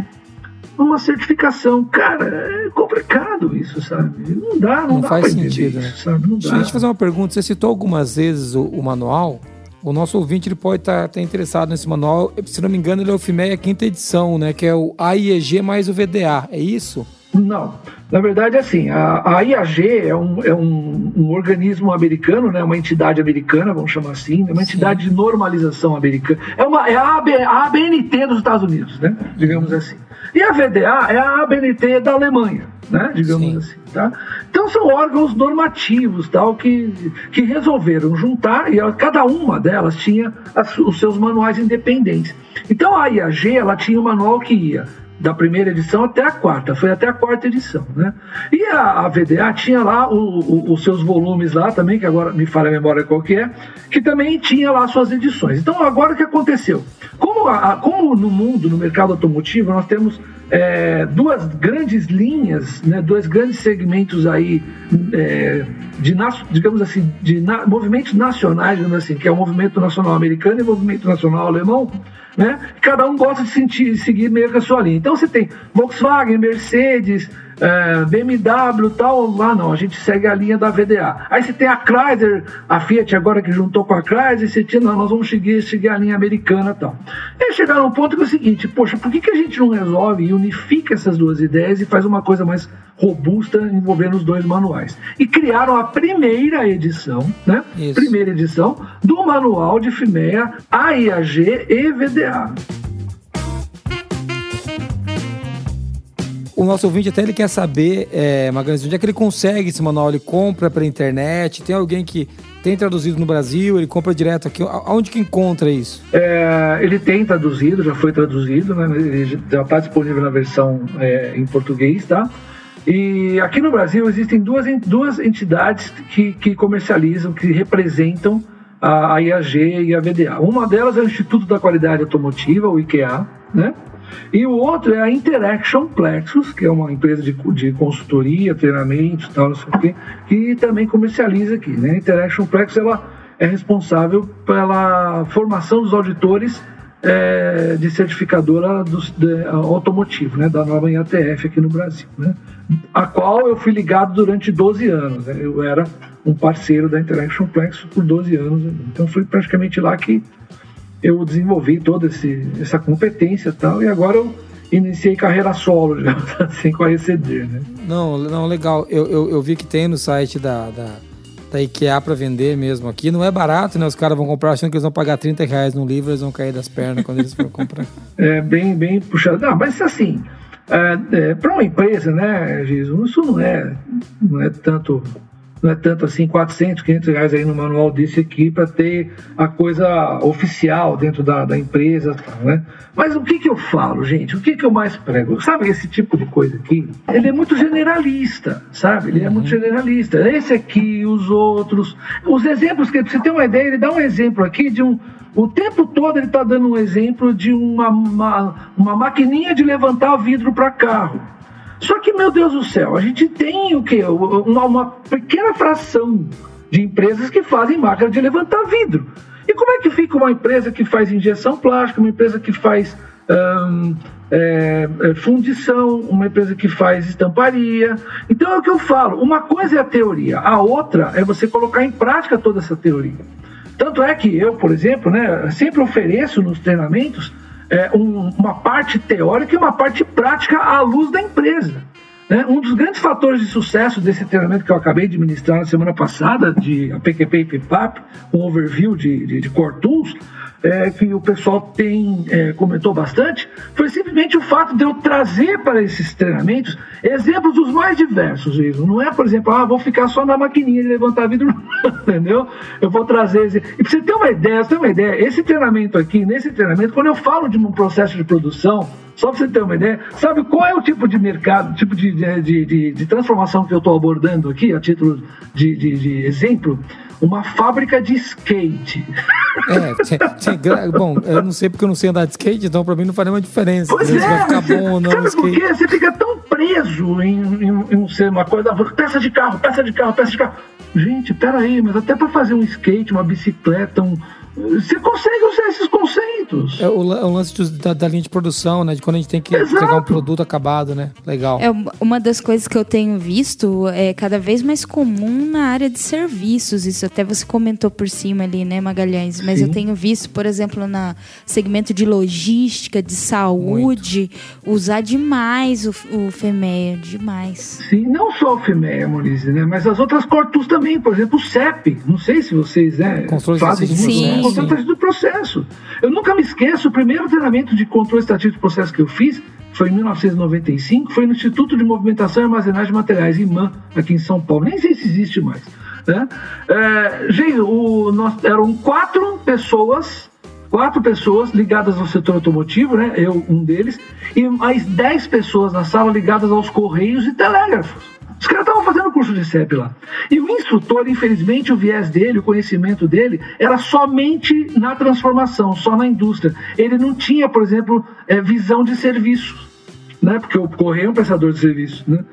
uma certificação. Cara, é complicado isso, sabe? Não dá, não, não dá faz sentido, né? sabe? Não dá. Deixa eu te fazer uma pergunta. Você citou algumas vezes o, o manual. O nosso ouvinte ele pode estar tá, tá interessado nesse manual. Se não me engano, ele é o FIMEA quinta edição, né? Que é o AIEG mais o VDA. É isso? Não. Na verdade, assim, a, a IAG é, um, é um, um, organismo americano, né, uma entidade americana, vamos chamar assim, uma entidade Sim. de normalização americana. É, uma, é a, AB, a ABNT dos Estados Unidos, né, digamos assim. E a VDA é a ABNT da Alemanha, né? digamos Sim. assim. Tá? Então são órgãos normativos tal, que, que resolveram juntar e ela, cada uma delas tinha as, os seus manuais independentes. Então a IAG ela tinha um manual que ia da primeira edição até a quarta, foi até a quarta edição, né? E a, a VDA tinha lá o, o, os seus volumes lá também, que agora me falha a memória qual que é, que também tinha lá suas edições. Então agora o que aconteceu? Como, a, como no mundo, no mercado automotivo, nós temos é, duas grandes linhas, né, dois grandes segmentos aí é, de, digamos assim, de na, movimentos nacionais, digamos assim, que é o movimento nacional americano e o movimento nacional alemão, né? Cada um gosta de sentir, seguir meio que a sua linha. Então você tem Volkswagen, Mercedes, é, BMW tal, lá não, a gente segue a linha da VDA. Aí você tem a Chrysler, a Fiat agora que juntou com a Chrysler, você tinha, não, nós vamos seguir, seguir a linha americana tal. E aí chegaram a um ponto que é o seguinte, poxa, por que, que a gente não resolve e unifica essas duas ideias e faz uma coisa mais robusta envolvendo os dois manuais? E criaram a primeira edição, né? Isso. Primeira edição do manual de FIMEA, AIAG e VDA. O nosso ouvinte até ele quer saber, é, Magalhães, onde é que ele consegue esse manual? Ele compra pela internet? Tem alguém que tem traduzido no Brasil? Ele compra direto aqui? Aonde que encontra isso? É, ele tem traduzido, já foi traduzido, né? Ele já está disponível na versão é, em português, tá? E aqui no Brasil existem duas, duas entidades que, que comercializam, que representam a, a IAG e a VDA. Uma delas é o Instituto da Qualidade Automotiva, o IQA, né? E o outro é a Interaction Plexus, que é uma empresa de, de consultoria, treinamento tal, não sei o quê, que também comercializa aqui. Né? A Interaction Plexus ela é responsável pela formação dos auditores é, de certificadora do, de, automotivo, né, da nova IATF aqui no Brasil, né, a qual eu fui ligado durante 12 anos. Né, eu era um parceiro da Interaction Plexus por 12 anos, então foi praticamente lá que eu desenvolvi toda esse, essa competência e tal, e agora eu iniciei carreira solo, já, assim, com a ECD, né? Não, não, legal. Eu, eu, eu vi que tem no site da, da, da IKEA para vender mesmo aqui. Não é barato, né? Os caras vão comprar achando que eles vão pagar 30 reais no livro, eles vão cair das pernas quando eles for comprar. É bem, bem puxado. Não, mas assim, é, é, para uma empresa, né, Jesus, isso não é, não é tanto não é tanto assim, 400, 500 reais aí no manual desse aqui para ter a coisa oficial dentro da, da empresa, né? Mas o que que eu falo, gente? O que que eu mais prego? Sabe esse tipo de coisa aqui? Ele é muito generalista, sabe? Ele é muito uhum. generalista. Esse aqui, os outros, os exemplos que você tem uma ideia, ele dá um exemplo aqui de um o tempo todo ele está dando um exemplo de uma, uma, uma maquininha de levantar vidro para carro. Só que meu Deus do céu, a gente tem o quê? Uma, uma pequena fração de empresas que fazem máquina de levantar vidro. E como é que fica uma empresa que faz injeção plástica, uma empresa que faz hum, é, fundição, uma empresa que faz estamparia. Então é o que eu falo: uma coisa é a teoria, a outra é você colocar em prática toda essa teoria. Tanto é que eu, por exemplo, né, sempre ofereço nos treinamentos é, um, uma parte teórica e uma parte prática à luz da empresa. Né? Um dos grandes fatores de sucesso desse treinamento que eu acabei de ministrar na semana passada, de PQP e PIPAP, um overview de, de, de Core Tools, é, que o pessoal tem é, comentou bastante foi simplesmente o fato de eu trazer para esses treinamentos exemplos dos mais diversos. Isso. Não é, por exemplo, ah, vou ficar só na maquininha de levantar vidro, entendeu? Eu vou trazer. Esse... E para você ter uma ideia, você ter uma ideia, esse treinamento aqui, nesse treinamento, quando eu falo de um processo de produção, só para você ter uma ideia, sabe qual é o tipo de mercado, tipo de, de, de, de transformação que eu estou abordando aqui, a título de, de, de exemplo? Uma fábrica de skate. É, tinha, tinha, bom, eu não sei porque eu não sei andar de skate, então para mim não faria uma diferença. Pois é, vai ficar bom ou não. Sabe por quê? Você fica tão preso em, em, em ser uma coisa, peça de carro, peça de carro, peça de carro. Gente, peraí, mas até para fazer um skate, uma bicicleta, um, você consegue usar esses conceitos. É o, o lance de, da, da, linha de produção, né? De quando a gente tem que Exato. entregar um produto acabado, né? Legal. É uma das coisas que eu tenho visto é cada vez mais comum na área de serviços. Isso até você comentou por cima ali, né, Magalhães? Mas Sim. eu tenho visto, por exemplo, na segmento de logística, de saúde, Muito. usar demais o, o FEMEA, demais. Sim, não só o FEMEA, Maurício, né? Mas as outras cortus também, por exemplo, o CEP. Não sei se vocês né, fazem Sim controle estatístico do processo. Eu nunca me esqueço, o primeiro treinamento de controle estatístico do processo que eu fiz foi em 1995, foi no Instituto de Movimentação e Armazenagem de Materiais, IMAN, aqui em São Paulo. Nem sei se existe mais. Né? É, gente, o, nós, eram quatro pessoas, quatro pessoas ligadas ao setor automotivo, né? eu um deles, e mais dez pessoas na sala ligadas aos correios e telégrafos. Os caras estavam fazendo curso de CEP lá. E o instrutor, infelizmente, o viés dele, o conhecimento dele, era somente na transformação, só na indústria. Ele não tinha, por exemplo, é, visão de serviços. Né? Porque o correio é um prestador de serviço. Né?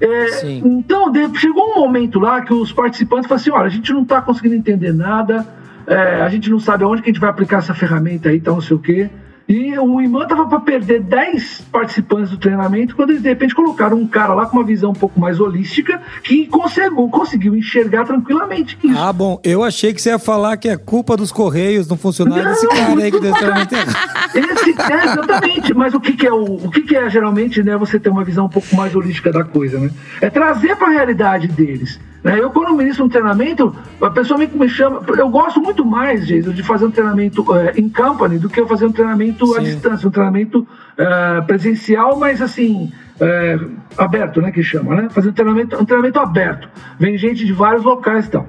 É, então, chegou um momento lá que os participantes falaram assim: olha, a gente não está conseguindo entender nada, é, a gente não sabe aonde que a gente vai aplicar essa ferramenta aí, tal, não sei o quê. E o Imã tava para perder 10 participantes do treinamento quando eles de repente colocaram um cara lá com uma visão um pouco mais holística que conseguiu, conseguiu enxergar tranquilamente isso. Ah, bom, eu achei que você ia falar que é culpa dos Correios não funcionar não, desse cara aí que deu treinamento. Esse, é, exatamente, mas o que, que é o, o que, que é geralmente né, você ter uma visão um pouco mais holística da coisa, né? É trazer para a realidade deles. Né? Eu, quando ministro um treinamento, a pessoa me chama. Eu gosto muito mais, Jesus, de fazer um treinamento é, em company do que eu fazer um treinamento Sim. à distância, um treinamento é, presencial, mas assim. É, aberto, né? Que chama, né? Fazer um treinamento, um treinamento aberto. Vem gente de vários locais e tal.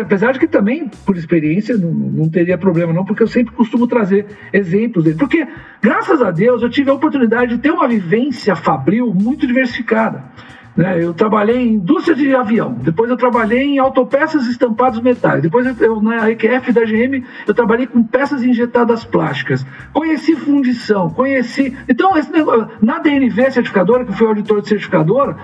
Apesar de que também, por experiência, não, não, teria problema, não, porque eu sempre costumo trazer exemplos dele. Porque, graças a Deus, eu tive a oportunidade de ter uma vivência fabril muito diversificada. Né? Eu trabalhei em indústria de avião, depois eu trabalhei em autopeças estampadas metais, depois eu, na EQF da GM eu trabalhei com peças injetadas plásticas, conheci fundição, conheci. Então, esse negócio, na DNV certificadora, que foi auditor de certificadora,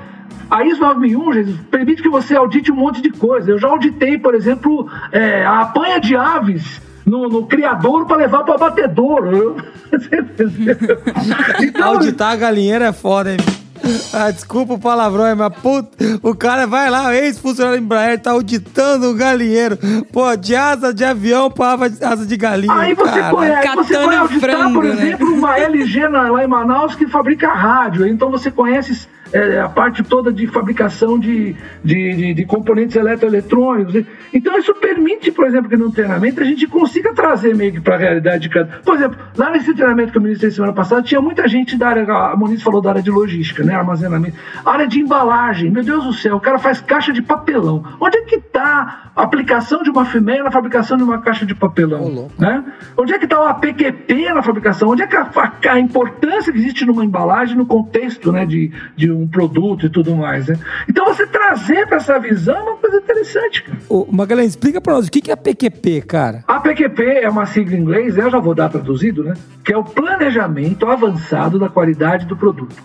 a ISO 9001 Jesus, permite que você audite um monte de coisa. Eu já auditei, por exemplo, é, a apanha de aves no, no criador para levar para abatedouro. então, Auditar a galinheira é foda, hein? Ah, desculpa o palavrão, mas puta, o cara vai lá, ex-funcionário Embraer, tá auditando um galinheiro. Pô, de asa de avião pra asa de galinha. Aí você, cara. conhece, você vai auditar, frango, por né? exemplo, né? uma LG lá em Manaus que fabrica rádio. Então você conhece é, a parte toda de fabricação de, de, de, de, componentes eletroeletrônicos. Então, isso permite, por exemplo, que no treinamento a gente consiga trazer meio que para a realidade de cada. Por exemplo, lá nesse treinamento que eu ministrei semana passada, tinha muita gente da área, a Moniz falou da área de logística, né? Armazenamento, área de embalagem. Meu Deus do céu, o cara faz caixa de papelão. Onde é que está a aplicação de uma FIMEA na fabricação de uma caixa de papelão? Oh, né? Onde é que está o APQP na fabricação? Onde é que a, a, a importância que existe numa embalagem no contexto né, de, de um um produto e tudo mais, né? Então você trazer para essa visão é uma coisa interessante, cara. Ô, Magalhães, explica para nós o que é PQP, cara. A PQP é uma sigla em inglês, eu já vou dar traduzido, né? Que é o planejamento avançado da qualidade do produto.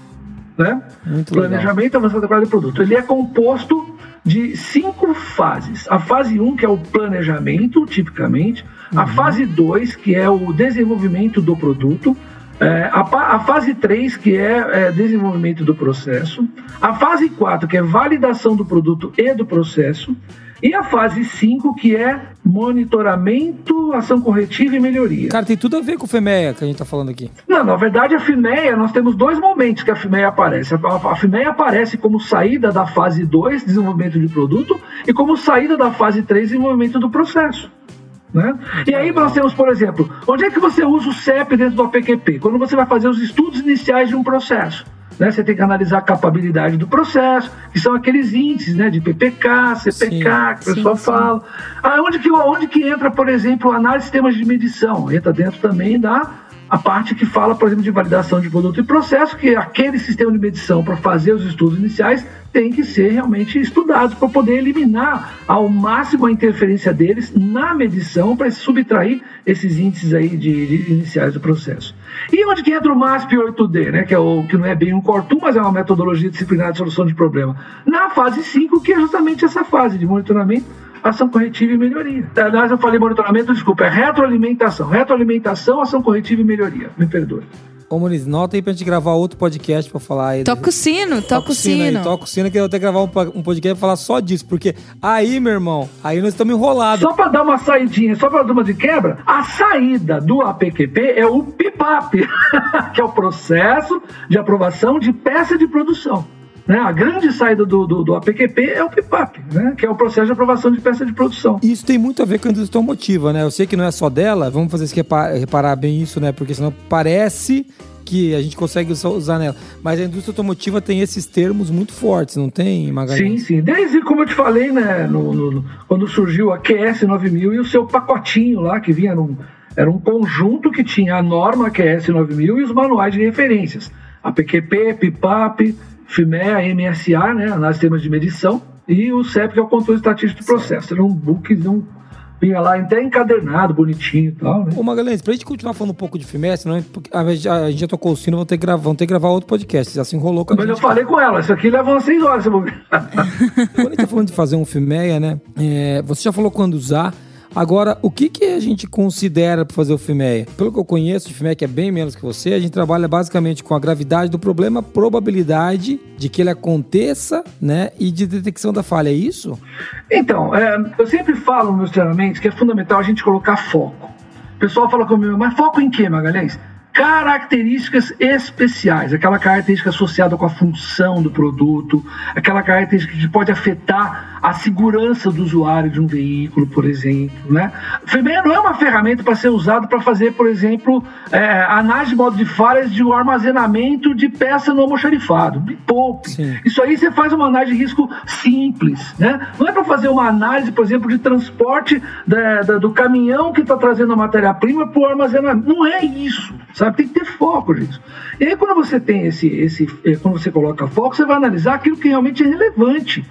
né? Muito Planejamento legal. avançado da qualidade do produto. Ele é composto de cinco fases. A fase 1, um, que é o planejamento, tipicamente. A Uhum. fase 2, que é o desenvolvimento do produto. É, a, a fase 3, que é, é, desenvolvimento do processo. A fase 4, que é validação do produto e do processo. E a fase 5, que é monitoramento, ação corretiva e melhoria. Cara, tem tudo a ver com o FEMEA que a gente tá falando aqui. Não, na verdade, a FIMEA, nós temos dois momentos que a FIMEA aparece. A, a, aparece como saída da fase 2, desenvolvimento de produto, e como saída da fase 3, desenvolvimento do processo. Né? E aí nós temos, por exemplo, onde é que você usa o CEP dentro do APQP? Quando você vai fazer os estudos iniciais de um processo. Né? Você tem que analisar a capabilidade do processo, que são aqueles índices né? de PPK, CPK, Sim. que o pessoal fala. Ah, onde, que, onde que entra, por exemplo, a análise de sistemas de medição? Entra dentro também da a parte que fala, por exemplo, de validação de produto e processo, que aquele sistema de medição para fazer os estudos iniciais tem que ser realmente estudado para poder eliminar ao máximo a interferência deles na medição para subtrair esses índices aí de, de iniciais do processo. E onde que entra o MASP 8D, né, que, é o, que não é bem um Cortum, mas é uma metodologia disciplinar de solução de problema? Na fase 5, que é justamente essa fase de monitoramento ação corretiva e melhoria. Aliás, eu falei monitoramento, desculpa, é retroalimentação. Retroalimentação, ação corretiva e melhoria. Me perdoe. Ô, Muniz, nota aí pra gente gravar outro podcast pra falar aí. Toca o sino, toca o sino. Toca o sino que eu vou que gravar um, um podcast pra falar só disso. Porque aí, meu irmão, aí nós estamos enrolados. Só para dar uma saidinha, só para dar uma de quebra, a saída do APQP é o PIPAP, que é o processo de aprovação de peça de produção. Né? A grande saída do, do, do APQP é o PIPAP, né? que é o processo de aprovação de peça de produção. Isso tem muito a ver com a indústria automotiva, né? Eu sei que não é só dela, vamos fazer isso repa- reparar bem isso, né? Porque senão parece que a gente consegue usar, nela. Mas a indústria automotiva tem esses termos muito fortes, não tem, Sim, Magalhães? sim. Desde, como eu te falei, né, no, no- no- quando surgiu a QS 9000 e o seu pacotinho lá, que vinha num. Era um conjunto que tinha a norma QS 9000 e os manuais de referências. A PQP, PIPAP, FIMEA, MSA, né, análise de sistemas de medição, e o CEP, que é o controle estatístico do processo. Era um book, um, vinha lá até encadernado, bonitinho e tal, né? Ô, Magalhães, pra gente continuar falando um pouco de FIMES, senão a gente já, a gente já tocou o sino, vamos ter que gravar, vamos ter que gravar outro podcast. Já se enrolou com a Mas eu gente. falei com ela, isso aqui leva umas seis horas. Quando a gente tá falando de fazer um FIMEA, né? é, você já falou quando usar. Agora, o que, que a gente considera para fazer o FIMEA? Pelo que eu conheço de FIMEA, que é bem menos que você, a gente trabalha basicamente com a gravidade do problema, probabilidade de que ele aconteça, né? E de detecção da falha, é isso? Então, é, eu sempre falo meus treinamentos que é fundamental a gente colocar foco. O pessoal fala comigo, mas foco em quê, Magalhães? Características especiais, aquela característica associada com a função do produto, aquela característica que pode afetar a segurança do usuário de um veículo, por exemplo. Né? O FEMEA não é uma ferramenta para ser usado para fazer, por exemplo, é, análise de modo de falhas de um armazenamento de peça no almoxarifado. Me poupe. Sim. Isso aí você faz uma análise de risco simples, né? Não é para fazer uma análise, por exemplo, de transporte da- da- do caminhão que está trazendo a matéria-prima para o armazenamento. Não é isso, sabe? Tem que ter foco, gente. E aí quando você tem esse, esse, eh, quando você coloca foco, você vai analisar aquilo que realmente é relevante.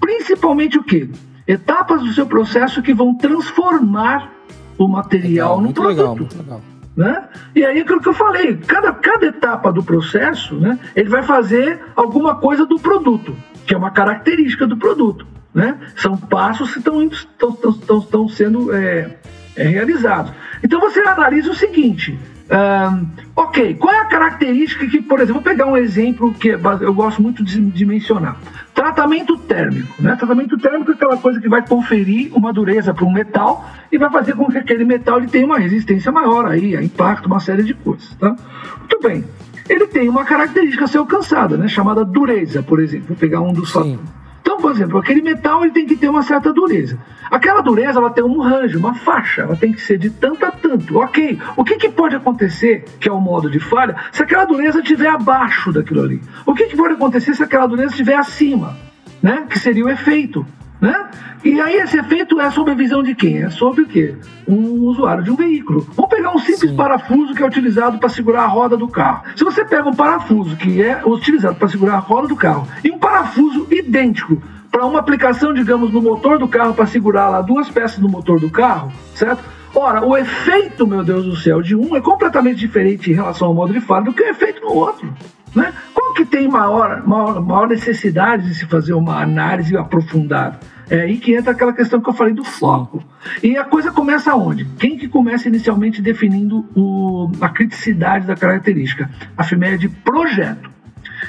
Principalmente o quê? Etapas do seu processo que vão transformar o material no muito produto legal, muito legal. né? E aí aquilo que eu falei, cada, cada etapa do processo, né, ele vai fazer alguma coisa do produto, que é uma característica do produto, né? São passos que estão- estão- estão- estão sendo é, é, realizados. Então você analisa o seguinte. Ahn, ok, qual é a característica que, por exemplo, vou pegar um exemplo que é eu gosto muito de, de mencionar. Tratamento térmico. Né? Tratamento térmico é aquela coisa que vai conferir uma dureza para um metal e vai fazer com que aquele metal ele tenha uma resistência maior aí, a impacto, uma série de coisas. Tá? Muito bem. Ele tem uma característica a ser alcançada, né? chamada dureza, por exemplo. Vou pegar um dos fatores. Então, por exemplo, aquele metal ele tem que ter uma certa dureza. Aquela dureza ela tem um range, uma faixa, ela tem que ser de tanto a tanto. Ok, o que, que pode acontecer, que é o modo de falha, se aquela dureza estiver abaixo daquilo ali? O que, que pode acontecer se aquela dureza estiver acima? Né? Que seria o efeito. Né? E aí esse efeito é sob a visão de quem? É sobre o quê? Um usuário de um veículo. Vamos pegar um simples Sim. parafuso que é utilizado para segurar a roda do carro. Se você pega um parafuso que é utilizado para segurar a roda do carro e um parafuso idêntico para uma aplicação, digamos, no motor do carro para segurar lá duas peças do motor do carro, certo? Ora, o efeito, meu Deus do céu, de um é completamente diferente em relação ao modo de fala do que o efeito no outro. Né? Qual que tem maior, maior, maior necessidade de se fazer uma análise aprofundada? É aí que entra aquela questão que eu falei do foco. E a coisa começa onde? Quem que começa inicialmente definindo o, a criticidade da característica? A FIMEA de projeto.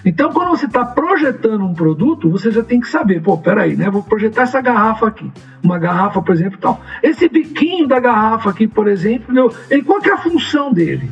Então, quando você está projetando um produto, você já tem que saber, pô, peraí, né? Vou projetar essa garrafa aqui. Uma garrafa, por exemplo, tal. Esse biquinho da garrafa aqui, por exemplo, ele, qual que é a função dele?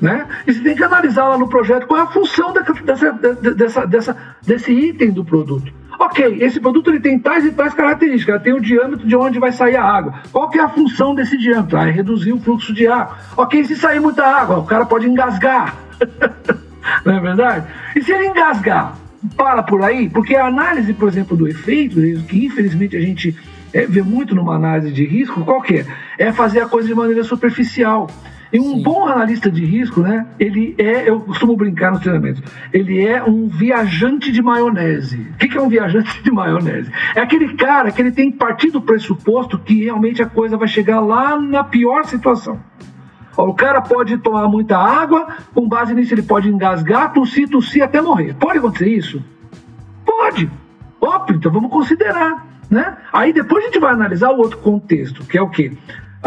Né? E você tem que analisar lá no projeto qual é a função dessa, dessa, dessa, desse item do produto. Ok, esse produto ele tem tais e tais características, tem o diâmetro de onde vai sair a água. Qual que é a função desse diâmetro? Ah, é reduzir o fluxo de água. Ok, se sair muita água, o cara pode engasgar. Não é verdade? E se ele engasgar, para por aí, porque a análise, por exemplo, do efeito, que infelizmente a gente é, vê muito numa análise de risco, qual que é? É fazer a coisa de maneira superficial. E um Sim. bom analista de risco, né? Ele é, eu costumo brincar nos treinamentos, ele é um viajante de maionese. O que é um viajante de maionese? É aquele cara que ele tem partir do pressuposto que realmente a coisa vai chegar lá na pior situação. O cara pode tomar muita água, com base nisso ele pode engasgar, tossir, tossir até morrer. Pode acontecer isso? Pode. Óbvio, então vamos considerar. Né? Aí depois a gente vai analisar o outro contexto, que é o quê?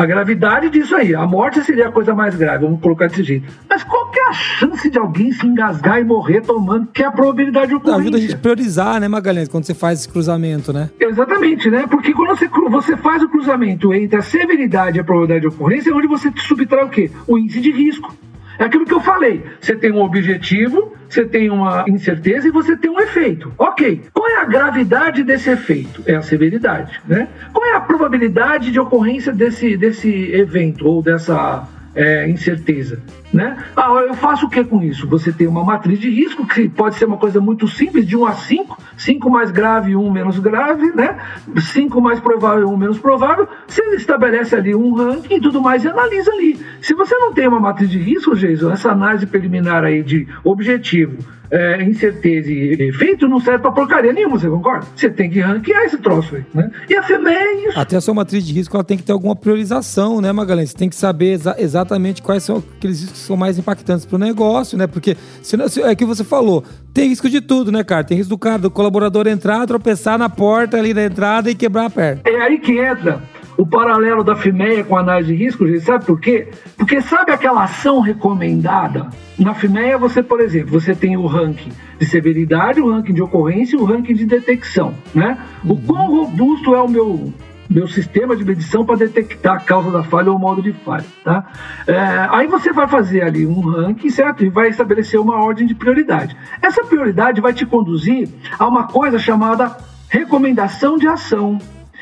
A gravidade disso aí. A morte seria a coisa mais grave, vamos colocar desse jeito. Mas qual que é a chance de alguém se engasgar e morrer tomando? Que é a probabilidade de ocorrência? Ajuda a gente a priorizar, né, Magalhães, quando você faz esse cruzamento, né? Exatamente, né? Porque quando você, você faz o cruzamento entre a severidade e a probabilidade de ocorrência, é onde você subtrai o quê? O índice de risco. É aquilo que eu falei. Você tem um objetivo, você tem uma incerteza e você tem um efeito. Ok. Qual é a gravidade desse efeito? É a severidade, né? Qual é a probabilidade de ocorrência desse, desse evento ou dessa é, incerteza. Né? Ah, eu faço o que com isso? Você tem uma matriz de risco, que pode ser uma coisa muito simples, de 1 a 5, 5 mais grave e 1 menos grave, né? 5 mais provável e 1 menos provável. Você estabelece ali um ranking e tudo mais e analisa ali. Se você não tem uma matriz de risco, Jason, essa análise preliminar aí de objetivo, é, incerteza e efeito não serve pra porcaria nenhuma, você concorda? Você tem que ranquear esse troço aí, né? E a FEME é isso. Até a sua matriz de risco ela tem que ter alguma priorização, né, Magalhães? Você tem que saber exa exatamente quais são aqueles riscos são mais impactantes para o negócio, né? Porque se, se, é que você falou, tem risco de tudo, né, cara? Tem risco do cara, do colaborador entrar, tropeçar na porta ali da entrada e quebrar a perna. É aí que entra o paralelo da FIMEA com a análise de risco, gente, sabe por quê? Porque sabe aquela ação recomendada? Na FIMEA, você, por exemplo, você tem o ranking de severidade, o ranking de ocorrência e o ranking de detecção, né? Uhum. O quão robusto é o meu meu sistema de medição para detectar a causa da falha ou o modo de falha, tá? É, aí você vai fazer ali um ranking, certo? E vai estabelecer uma ordem de prioridade. Essa prioridade vai te conduzir a uma coisa chamada recomendação de ação.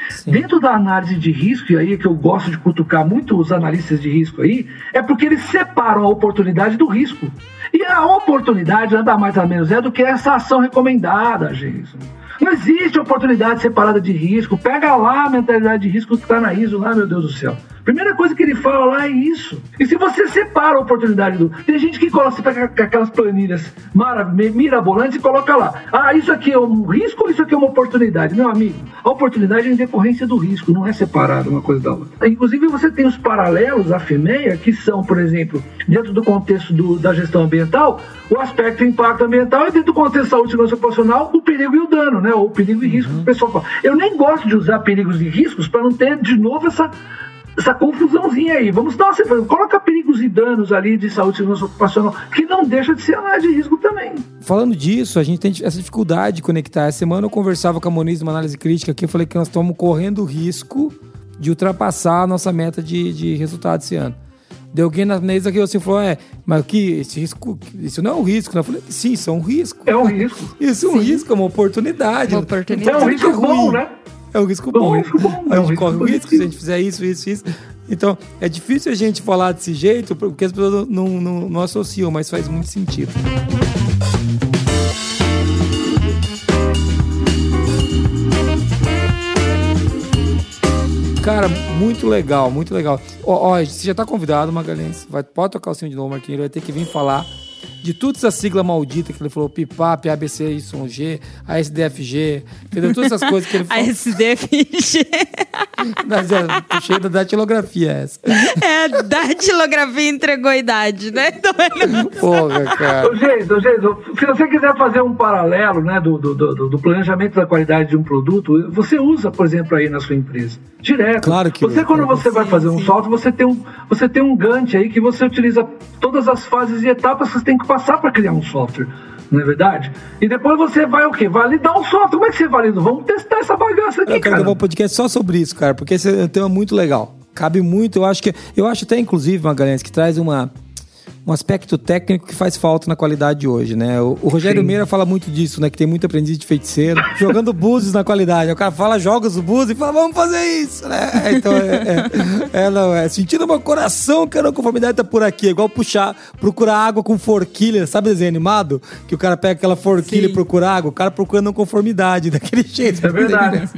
Sim. Dentro da análise de risco, e aí é que eu gosto de cutucar muito os analistas de risco aí, é porque eles separam a oportunidade do risco. E a oportunidade nada mais nada menos é do que essa ação recomendada, gente. Não existe oportunidade separada de risco. Pega lá a mentalidade de risco que está na ISO lá, meu Deus do céu. Primeira coisa que ele fala lá é isso. E se você separa a oportunidade do. Tem gente que coloca, aquelas planilhas mirabolantes e coloca lá. Ah, isso aqui é um risco ou isso aqui é uma oportunidade? Meu amigo, a oportunidade é em decorrência do risco, não é separado uma coisa da outra. Inclusive, você tem os paralelos à FEMEA, que são, por exemplo, dentro do contexto do, da gestão ambiental, o aspecto impacto ambiental e dentro do contexto de saúde e segurança ocupacional, o perigo e o dano, né? Ou o perigo e risco. Uhum. O pessoal fala. Eu nem gosto de usar perigos e riscos para não ter de novo essa essa confusãozinha aí. Vamos dar uma coloca perigos e danos ali de saúde e segurança ocupacional, que não deixa de ser análise de risco também. Falando disso, a gente tem essa dificuldade de conectar. Essa semana eu conversava com a Moniz numa análise crítica aqui, eu falei que nós estamos correndo risco de ultrapassar a nossa meta de, de resultado esse ano. Deu alguém na mesa que você falou, é, mas que esse risco, isso não é um risco. Eu falei, sim, isso é um risco. É um risco. Isso é um sim. risco, é uma oportunidade. Uma oportunidade. É um risco bom, né? É um risco bom. É um risco bom. A gente corre o risco se a gente fizer isso, isso, isso. Então, é difícil a gente falar desse jeito porque as pessoas não, não, não associam, mas faz muito sentido. Cara, muito legal, muito legal. Ó, ó você já tá convidado, Magalhães. Vai, pode tocar o sino de novo, Marquinhos. Ele vai ter que vir falar de todas essas siglas malditas que ele falou, PIPAP, ABC, YG, ASDFG, entendeu? Todas essas coisas que ele falou. ASDFG. Mas é, puxei da datilografia essa. É, datilografia entregou a idade, né? Então é... Porra, cara. Ô, Geis, ô, Geis, se você quiser fazer um paralelo né, do, do, do, do planejamento da qualidade de um produto, você usa, por exemplo, aí na sua empresa. Direto. Claro que Você, quando você vai Sim, fazer um sim. software, você tem um, você tem um Gantt aí que você utiliza todas as fases e etapas que você tem que passar para criar um software. Não é verdade? E depois você vai o quê? Validar um software. Como é que você valida? Vamos testar essa bagaça aqui, Eu quero cara. gravar um podcast só sobre isso, cara, porque esse é um tema muito legal. Cabe muito, eu acho que. Eu acho até, inclusive, Magalhães, que traz uma, um aspecto técnico que faz falta na qualidade hoje, né? O, o Rogério Sim. Meira fala muito disso, né? Que tem muito aprendiz de feiticeiro, jogando búzios na qualidade. O cara fala, joga os búzios e fala, vamos fazer isso, né? Então, é, é, é, não, é sentindo meu coração que a não conformidade tá por aqui. É igual puxar, procurar água com forquilha, sabe desenho animado? Que o cara pega aquela forquilha Sim. e procura água, o cara procura não conformidade, daquele jeito. É verdade.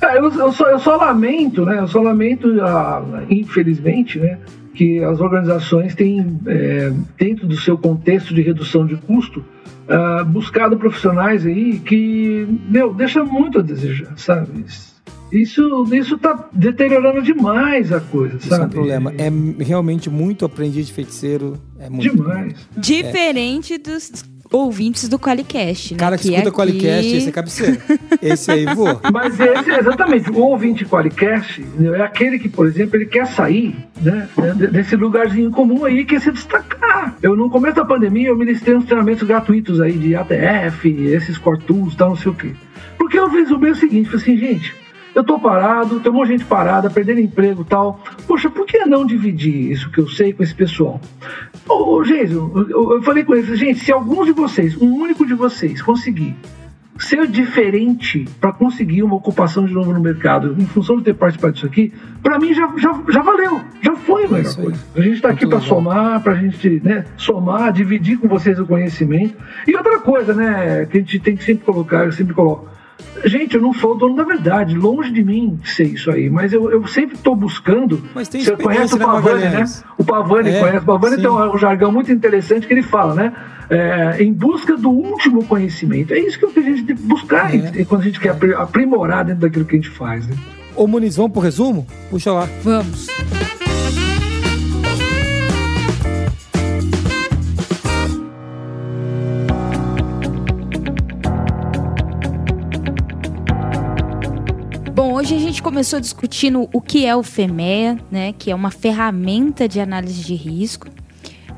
É, eu, eu só, eu só lamento, né? Eu só lamento, ah, infelizmente, né? Que as organizações têm, é, dentro do seu contexto de redução de custo, ah, buscado profissionais aí que, meu, deixa muito a desejar, sabe? Isso, isso tá deteriorando demais a coisa, Isso é sabe? um problema. É realmente muito aprendiz de feiticeiro. É muito. Demais. Diferente dos ouvintes do Qualicast, né? O cara que, escuta aqui- Qualicast, esse é cabeceira. Esse aí voa. Mas esse, exatamente, o ouvinte Qualicast né, é aquele que, por exemplo, ele quer sair né, de- desse lugarzinho comum aí, quer se destacar. Eu, no começo da pandemia, eu ministrei uns treinamentos gratuitos aí de ATF, esses core tools, tal, não sei o quê. Porque eu resolvi o seguinte, falei assim, gente, eu tô parado, tem um monte de gente parada, perdendo emprego e tal. Poxa, por que não dividir isso que eu sei com esse pessoal? Ô, ô Geison, eu, eu falei com eles, gente, se alguns de vocês, um único de vocês, conseguir ser diferente para conseguir uma ocupação de novo no mercado, em função de ter participado disso aqui, para mim já, já, já valeu, já foi a melhor coisa. A gente está aqui Muito para somar, para a gente né, somar, dividir com vocês o conhecimento. E outra coisa, né, que a gente tem que sempre colocar, eu sempre coloco. Gente, eu não sou o dono da verdade, longe de mim ser isso aí, mas eu, eu sempre estou buscando. Mas tem Você conhece o né, Pavani, né? O Pavani É, conhece. O Pavani sim. tem um, um jargão muito interessante que ele fala, né? É, em busca do último conhecimento. É isso que a gente tem que buscar É. quando a gente quer apri- aprimorar dentro daquilo que a gente faz. Né? Ô, Muniz, vamos pro resumo? Puxa lá. Vamos. Hoje a gente começou discutindo o que é o FEMEA, né, que é uma ferramenta de análise de risco.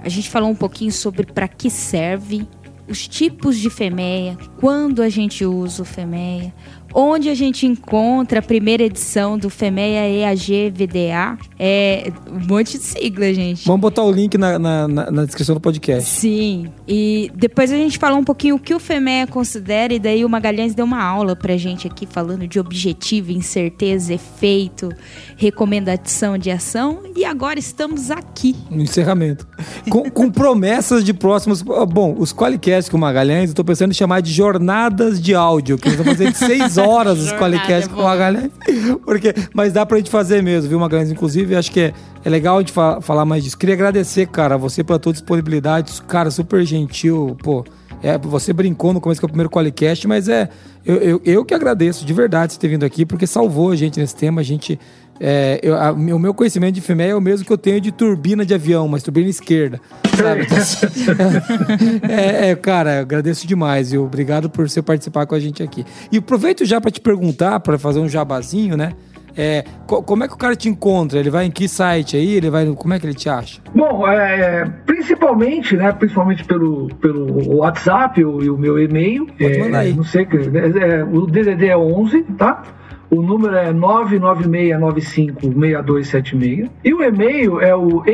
A gente falou um pouquinho sobre para que serve, os tipos de FEMEA, quando a gente usa o FEMEA, onde a gente encontra a primeira edição do FEMEA EAG VDA. É um monte de sigla, gente. Vamos botar o link na, na, na- na descrição do podcast. Sim, e depois a gente falou um pouquinho o que o FEMEA considera, e daí o Magalhães deu uma aula pra gente aqui falando de objetivo, incerteza, efeito, recomendação de ação, e agora estamos aqui. No encerramento. Com, com promessas de próximos. Bom, os Qualicasts com o Magalhães, eu tô pensando em chamar de jornadas de áudio, que nós vamos fazer de seis horas os Jornada Qualicasts é com o Magalhães. Porque, mas dá pra gente fazer mesmo, viu, Magalhães? Inclusive, acho que é, é legal a gente fa- falar mais disso. Queria agradecer, cara, a você pela tua disponibilidade. Cara, super gentil, pô. É, você brincou no começo que é o primeiro Qualicast, mas é. Eu, eu, eu que agradeço de verdade você ter vindo aqui, porque salvou a gente nesse tema. A gente. É, eu- a- o meu conhecimento de FEMEA é o mesmo que eu tenho de turbina de avião, mas turbina esquerda. Sabe? É, é, cara, eu agradeço demais e obrigado por você participar com a gente aqui. E aproveito já para te perguntar, para fazer um jabazinho, né? É, co- como é que o cara te encontra? Ele vai em que site aí? Ele vai no, como é que ele te acha? Bom, é, principalmente, né? Principalmente pelo, pelo WhatsApp o- e o meu e-mail. Pode é, mandar aí. Não sei, é, é, o DDD é 11, tá? O número é 996956276. E o e-mail é o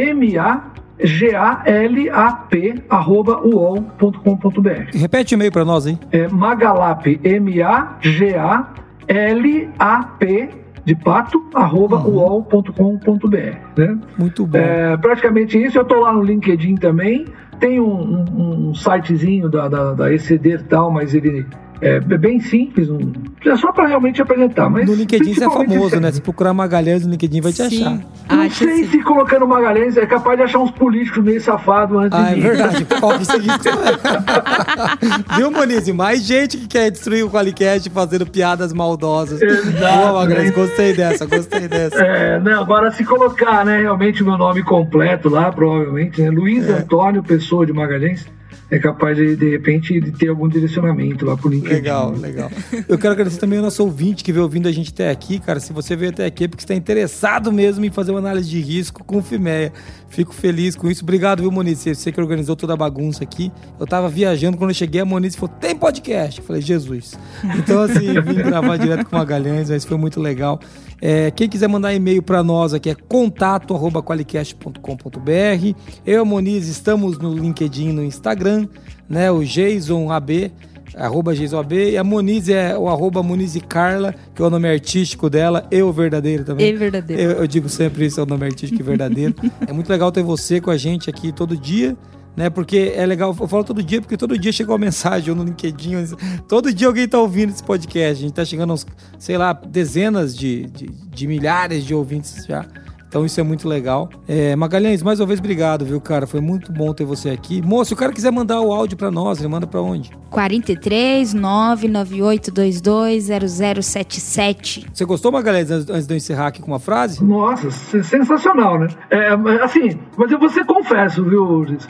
magalap.uol.com.br. Repete o e-mail para nós, hein? É Magalap, M-A-G-A-L-A-P de pato, arroba uol.com.br, né? Muito bom. É, praticamente isso. Eu estou lá no LinkedIn também. Tem um, um- um sitezinho da, da, da ECD e tal, mas ele, É bem simples, um, é só para realmente apresentar. Mas no LinkedIn você é famoso, né? Se procurar Magalhães no LinkedIn vai te Sim. achar. Não Acho sei assim. se colocando Magalhães é capaz de achar uns políticos meio safados antes Ah, de é mim. verdade. Qual que seguir Viu, Moniz? Mais gente que quer destruir o Qualicast fazendo piadas maldosas. Exato, Boa, Magalhães. né? Gostei dessa, gostei dessa. É, não, agora se colocar, né, realmente o meu nome completo lá, provavelmente, né, Luiz É. Antônio Pessoa de Magalhães, é capaz de, de repente, de ter algum direcionamento lá por LinkedIn. Legal, legal. Eu quero agradecer também ao nosso ouvinte que veio ouvindo a gente até aqui, cara. Se você veio até aqui é porque está interessado mesmo em fazer uma análise de risco com o Fimeia. Fico feliz com isso. Obrigado, viu, Moniz? Você que organizou toda a bagunça aqui. Eu tava viajando, quando eu cheguei, a Moniz falou: tem podcast? Eu falei, Jesus. Então, assim, vim gravar direto com o Magalhães, mas foi muito legal. É, quem quiser mandar e-mail para nós aqui é contato@qualicast.com.br. Eu e a Moniz estamos no LinkedIn, no Instagram, né? O Jason AB arroba GeisoAB, e a Moniz é o arroba Moniz Carla, que é o nome artístico dela, e o verdadeiro também. E verdadeiro. Eu, eu digo sempre isso, é o nome artístico e verdadeiro. é muito legal ter você com a gente aqui todo dia, né? Porque é legal, eu falo todo dia, porque todo dia chega uma mensagem ou no LinkedIn, todo dia alguém tá ouvindo esse podcast. A gente tá chegando aos, sei lá, dezenas de, de, de milhares de ouvintes já. Então isso é muito legal. É, Magalhães, mais uma vez obrigado, viu, cara? Foi muito bom ter você aqui. Moço, se o cara quiser mandar o áudio pra nós, ele manda pra onde? 43 99822 0077. Você gostou, Magalhães, antes antes de eu encerrar aqui com uma frase? Nossa, se- sensacional, né? É, mas, assim, mas eu vou ser confesso, viu, Luiz?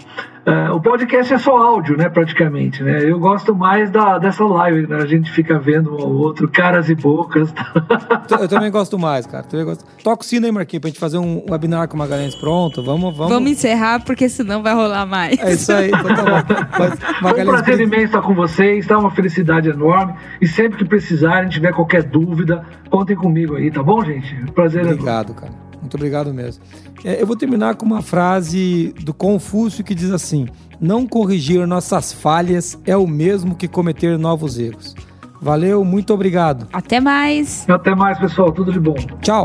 É, o podcast é só áudio, né, praticamente, né? Eu gosto mais da, dessa live, né? A gente fica vendo um ao outro, caras e bocas. Eu também gosto mais, cara. Também gosto. Toca o sino aí, Marquinhos, pra gente fazer um webinar com o Magalhães pronto. Vamos, vamos. Vamos encerrar, porque senão vai rolar mais. É isso aí, então tá bom. Mas, Foi um prazer imenso estar com vocês, tá? Uma felicidade enorme. E sempre que precisarem, tiver qualquer dúvida, contem comigo aí, tá bom, gente? Prazer enorme. Obrigado, cara. Muito obrigado mesmo. É, eu vou terminar com uma frase do Confúcio que diz assim: Não corrigir nossas falhas é o mesmo que cometer novos erros. Valeu, muito obrigado. Até mais! Até mais, pessoal. Tudo de bom. Tchau.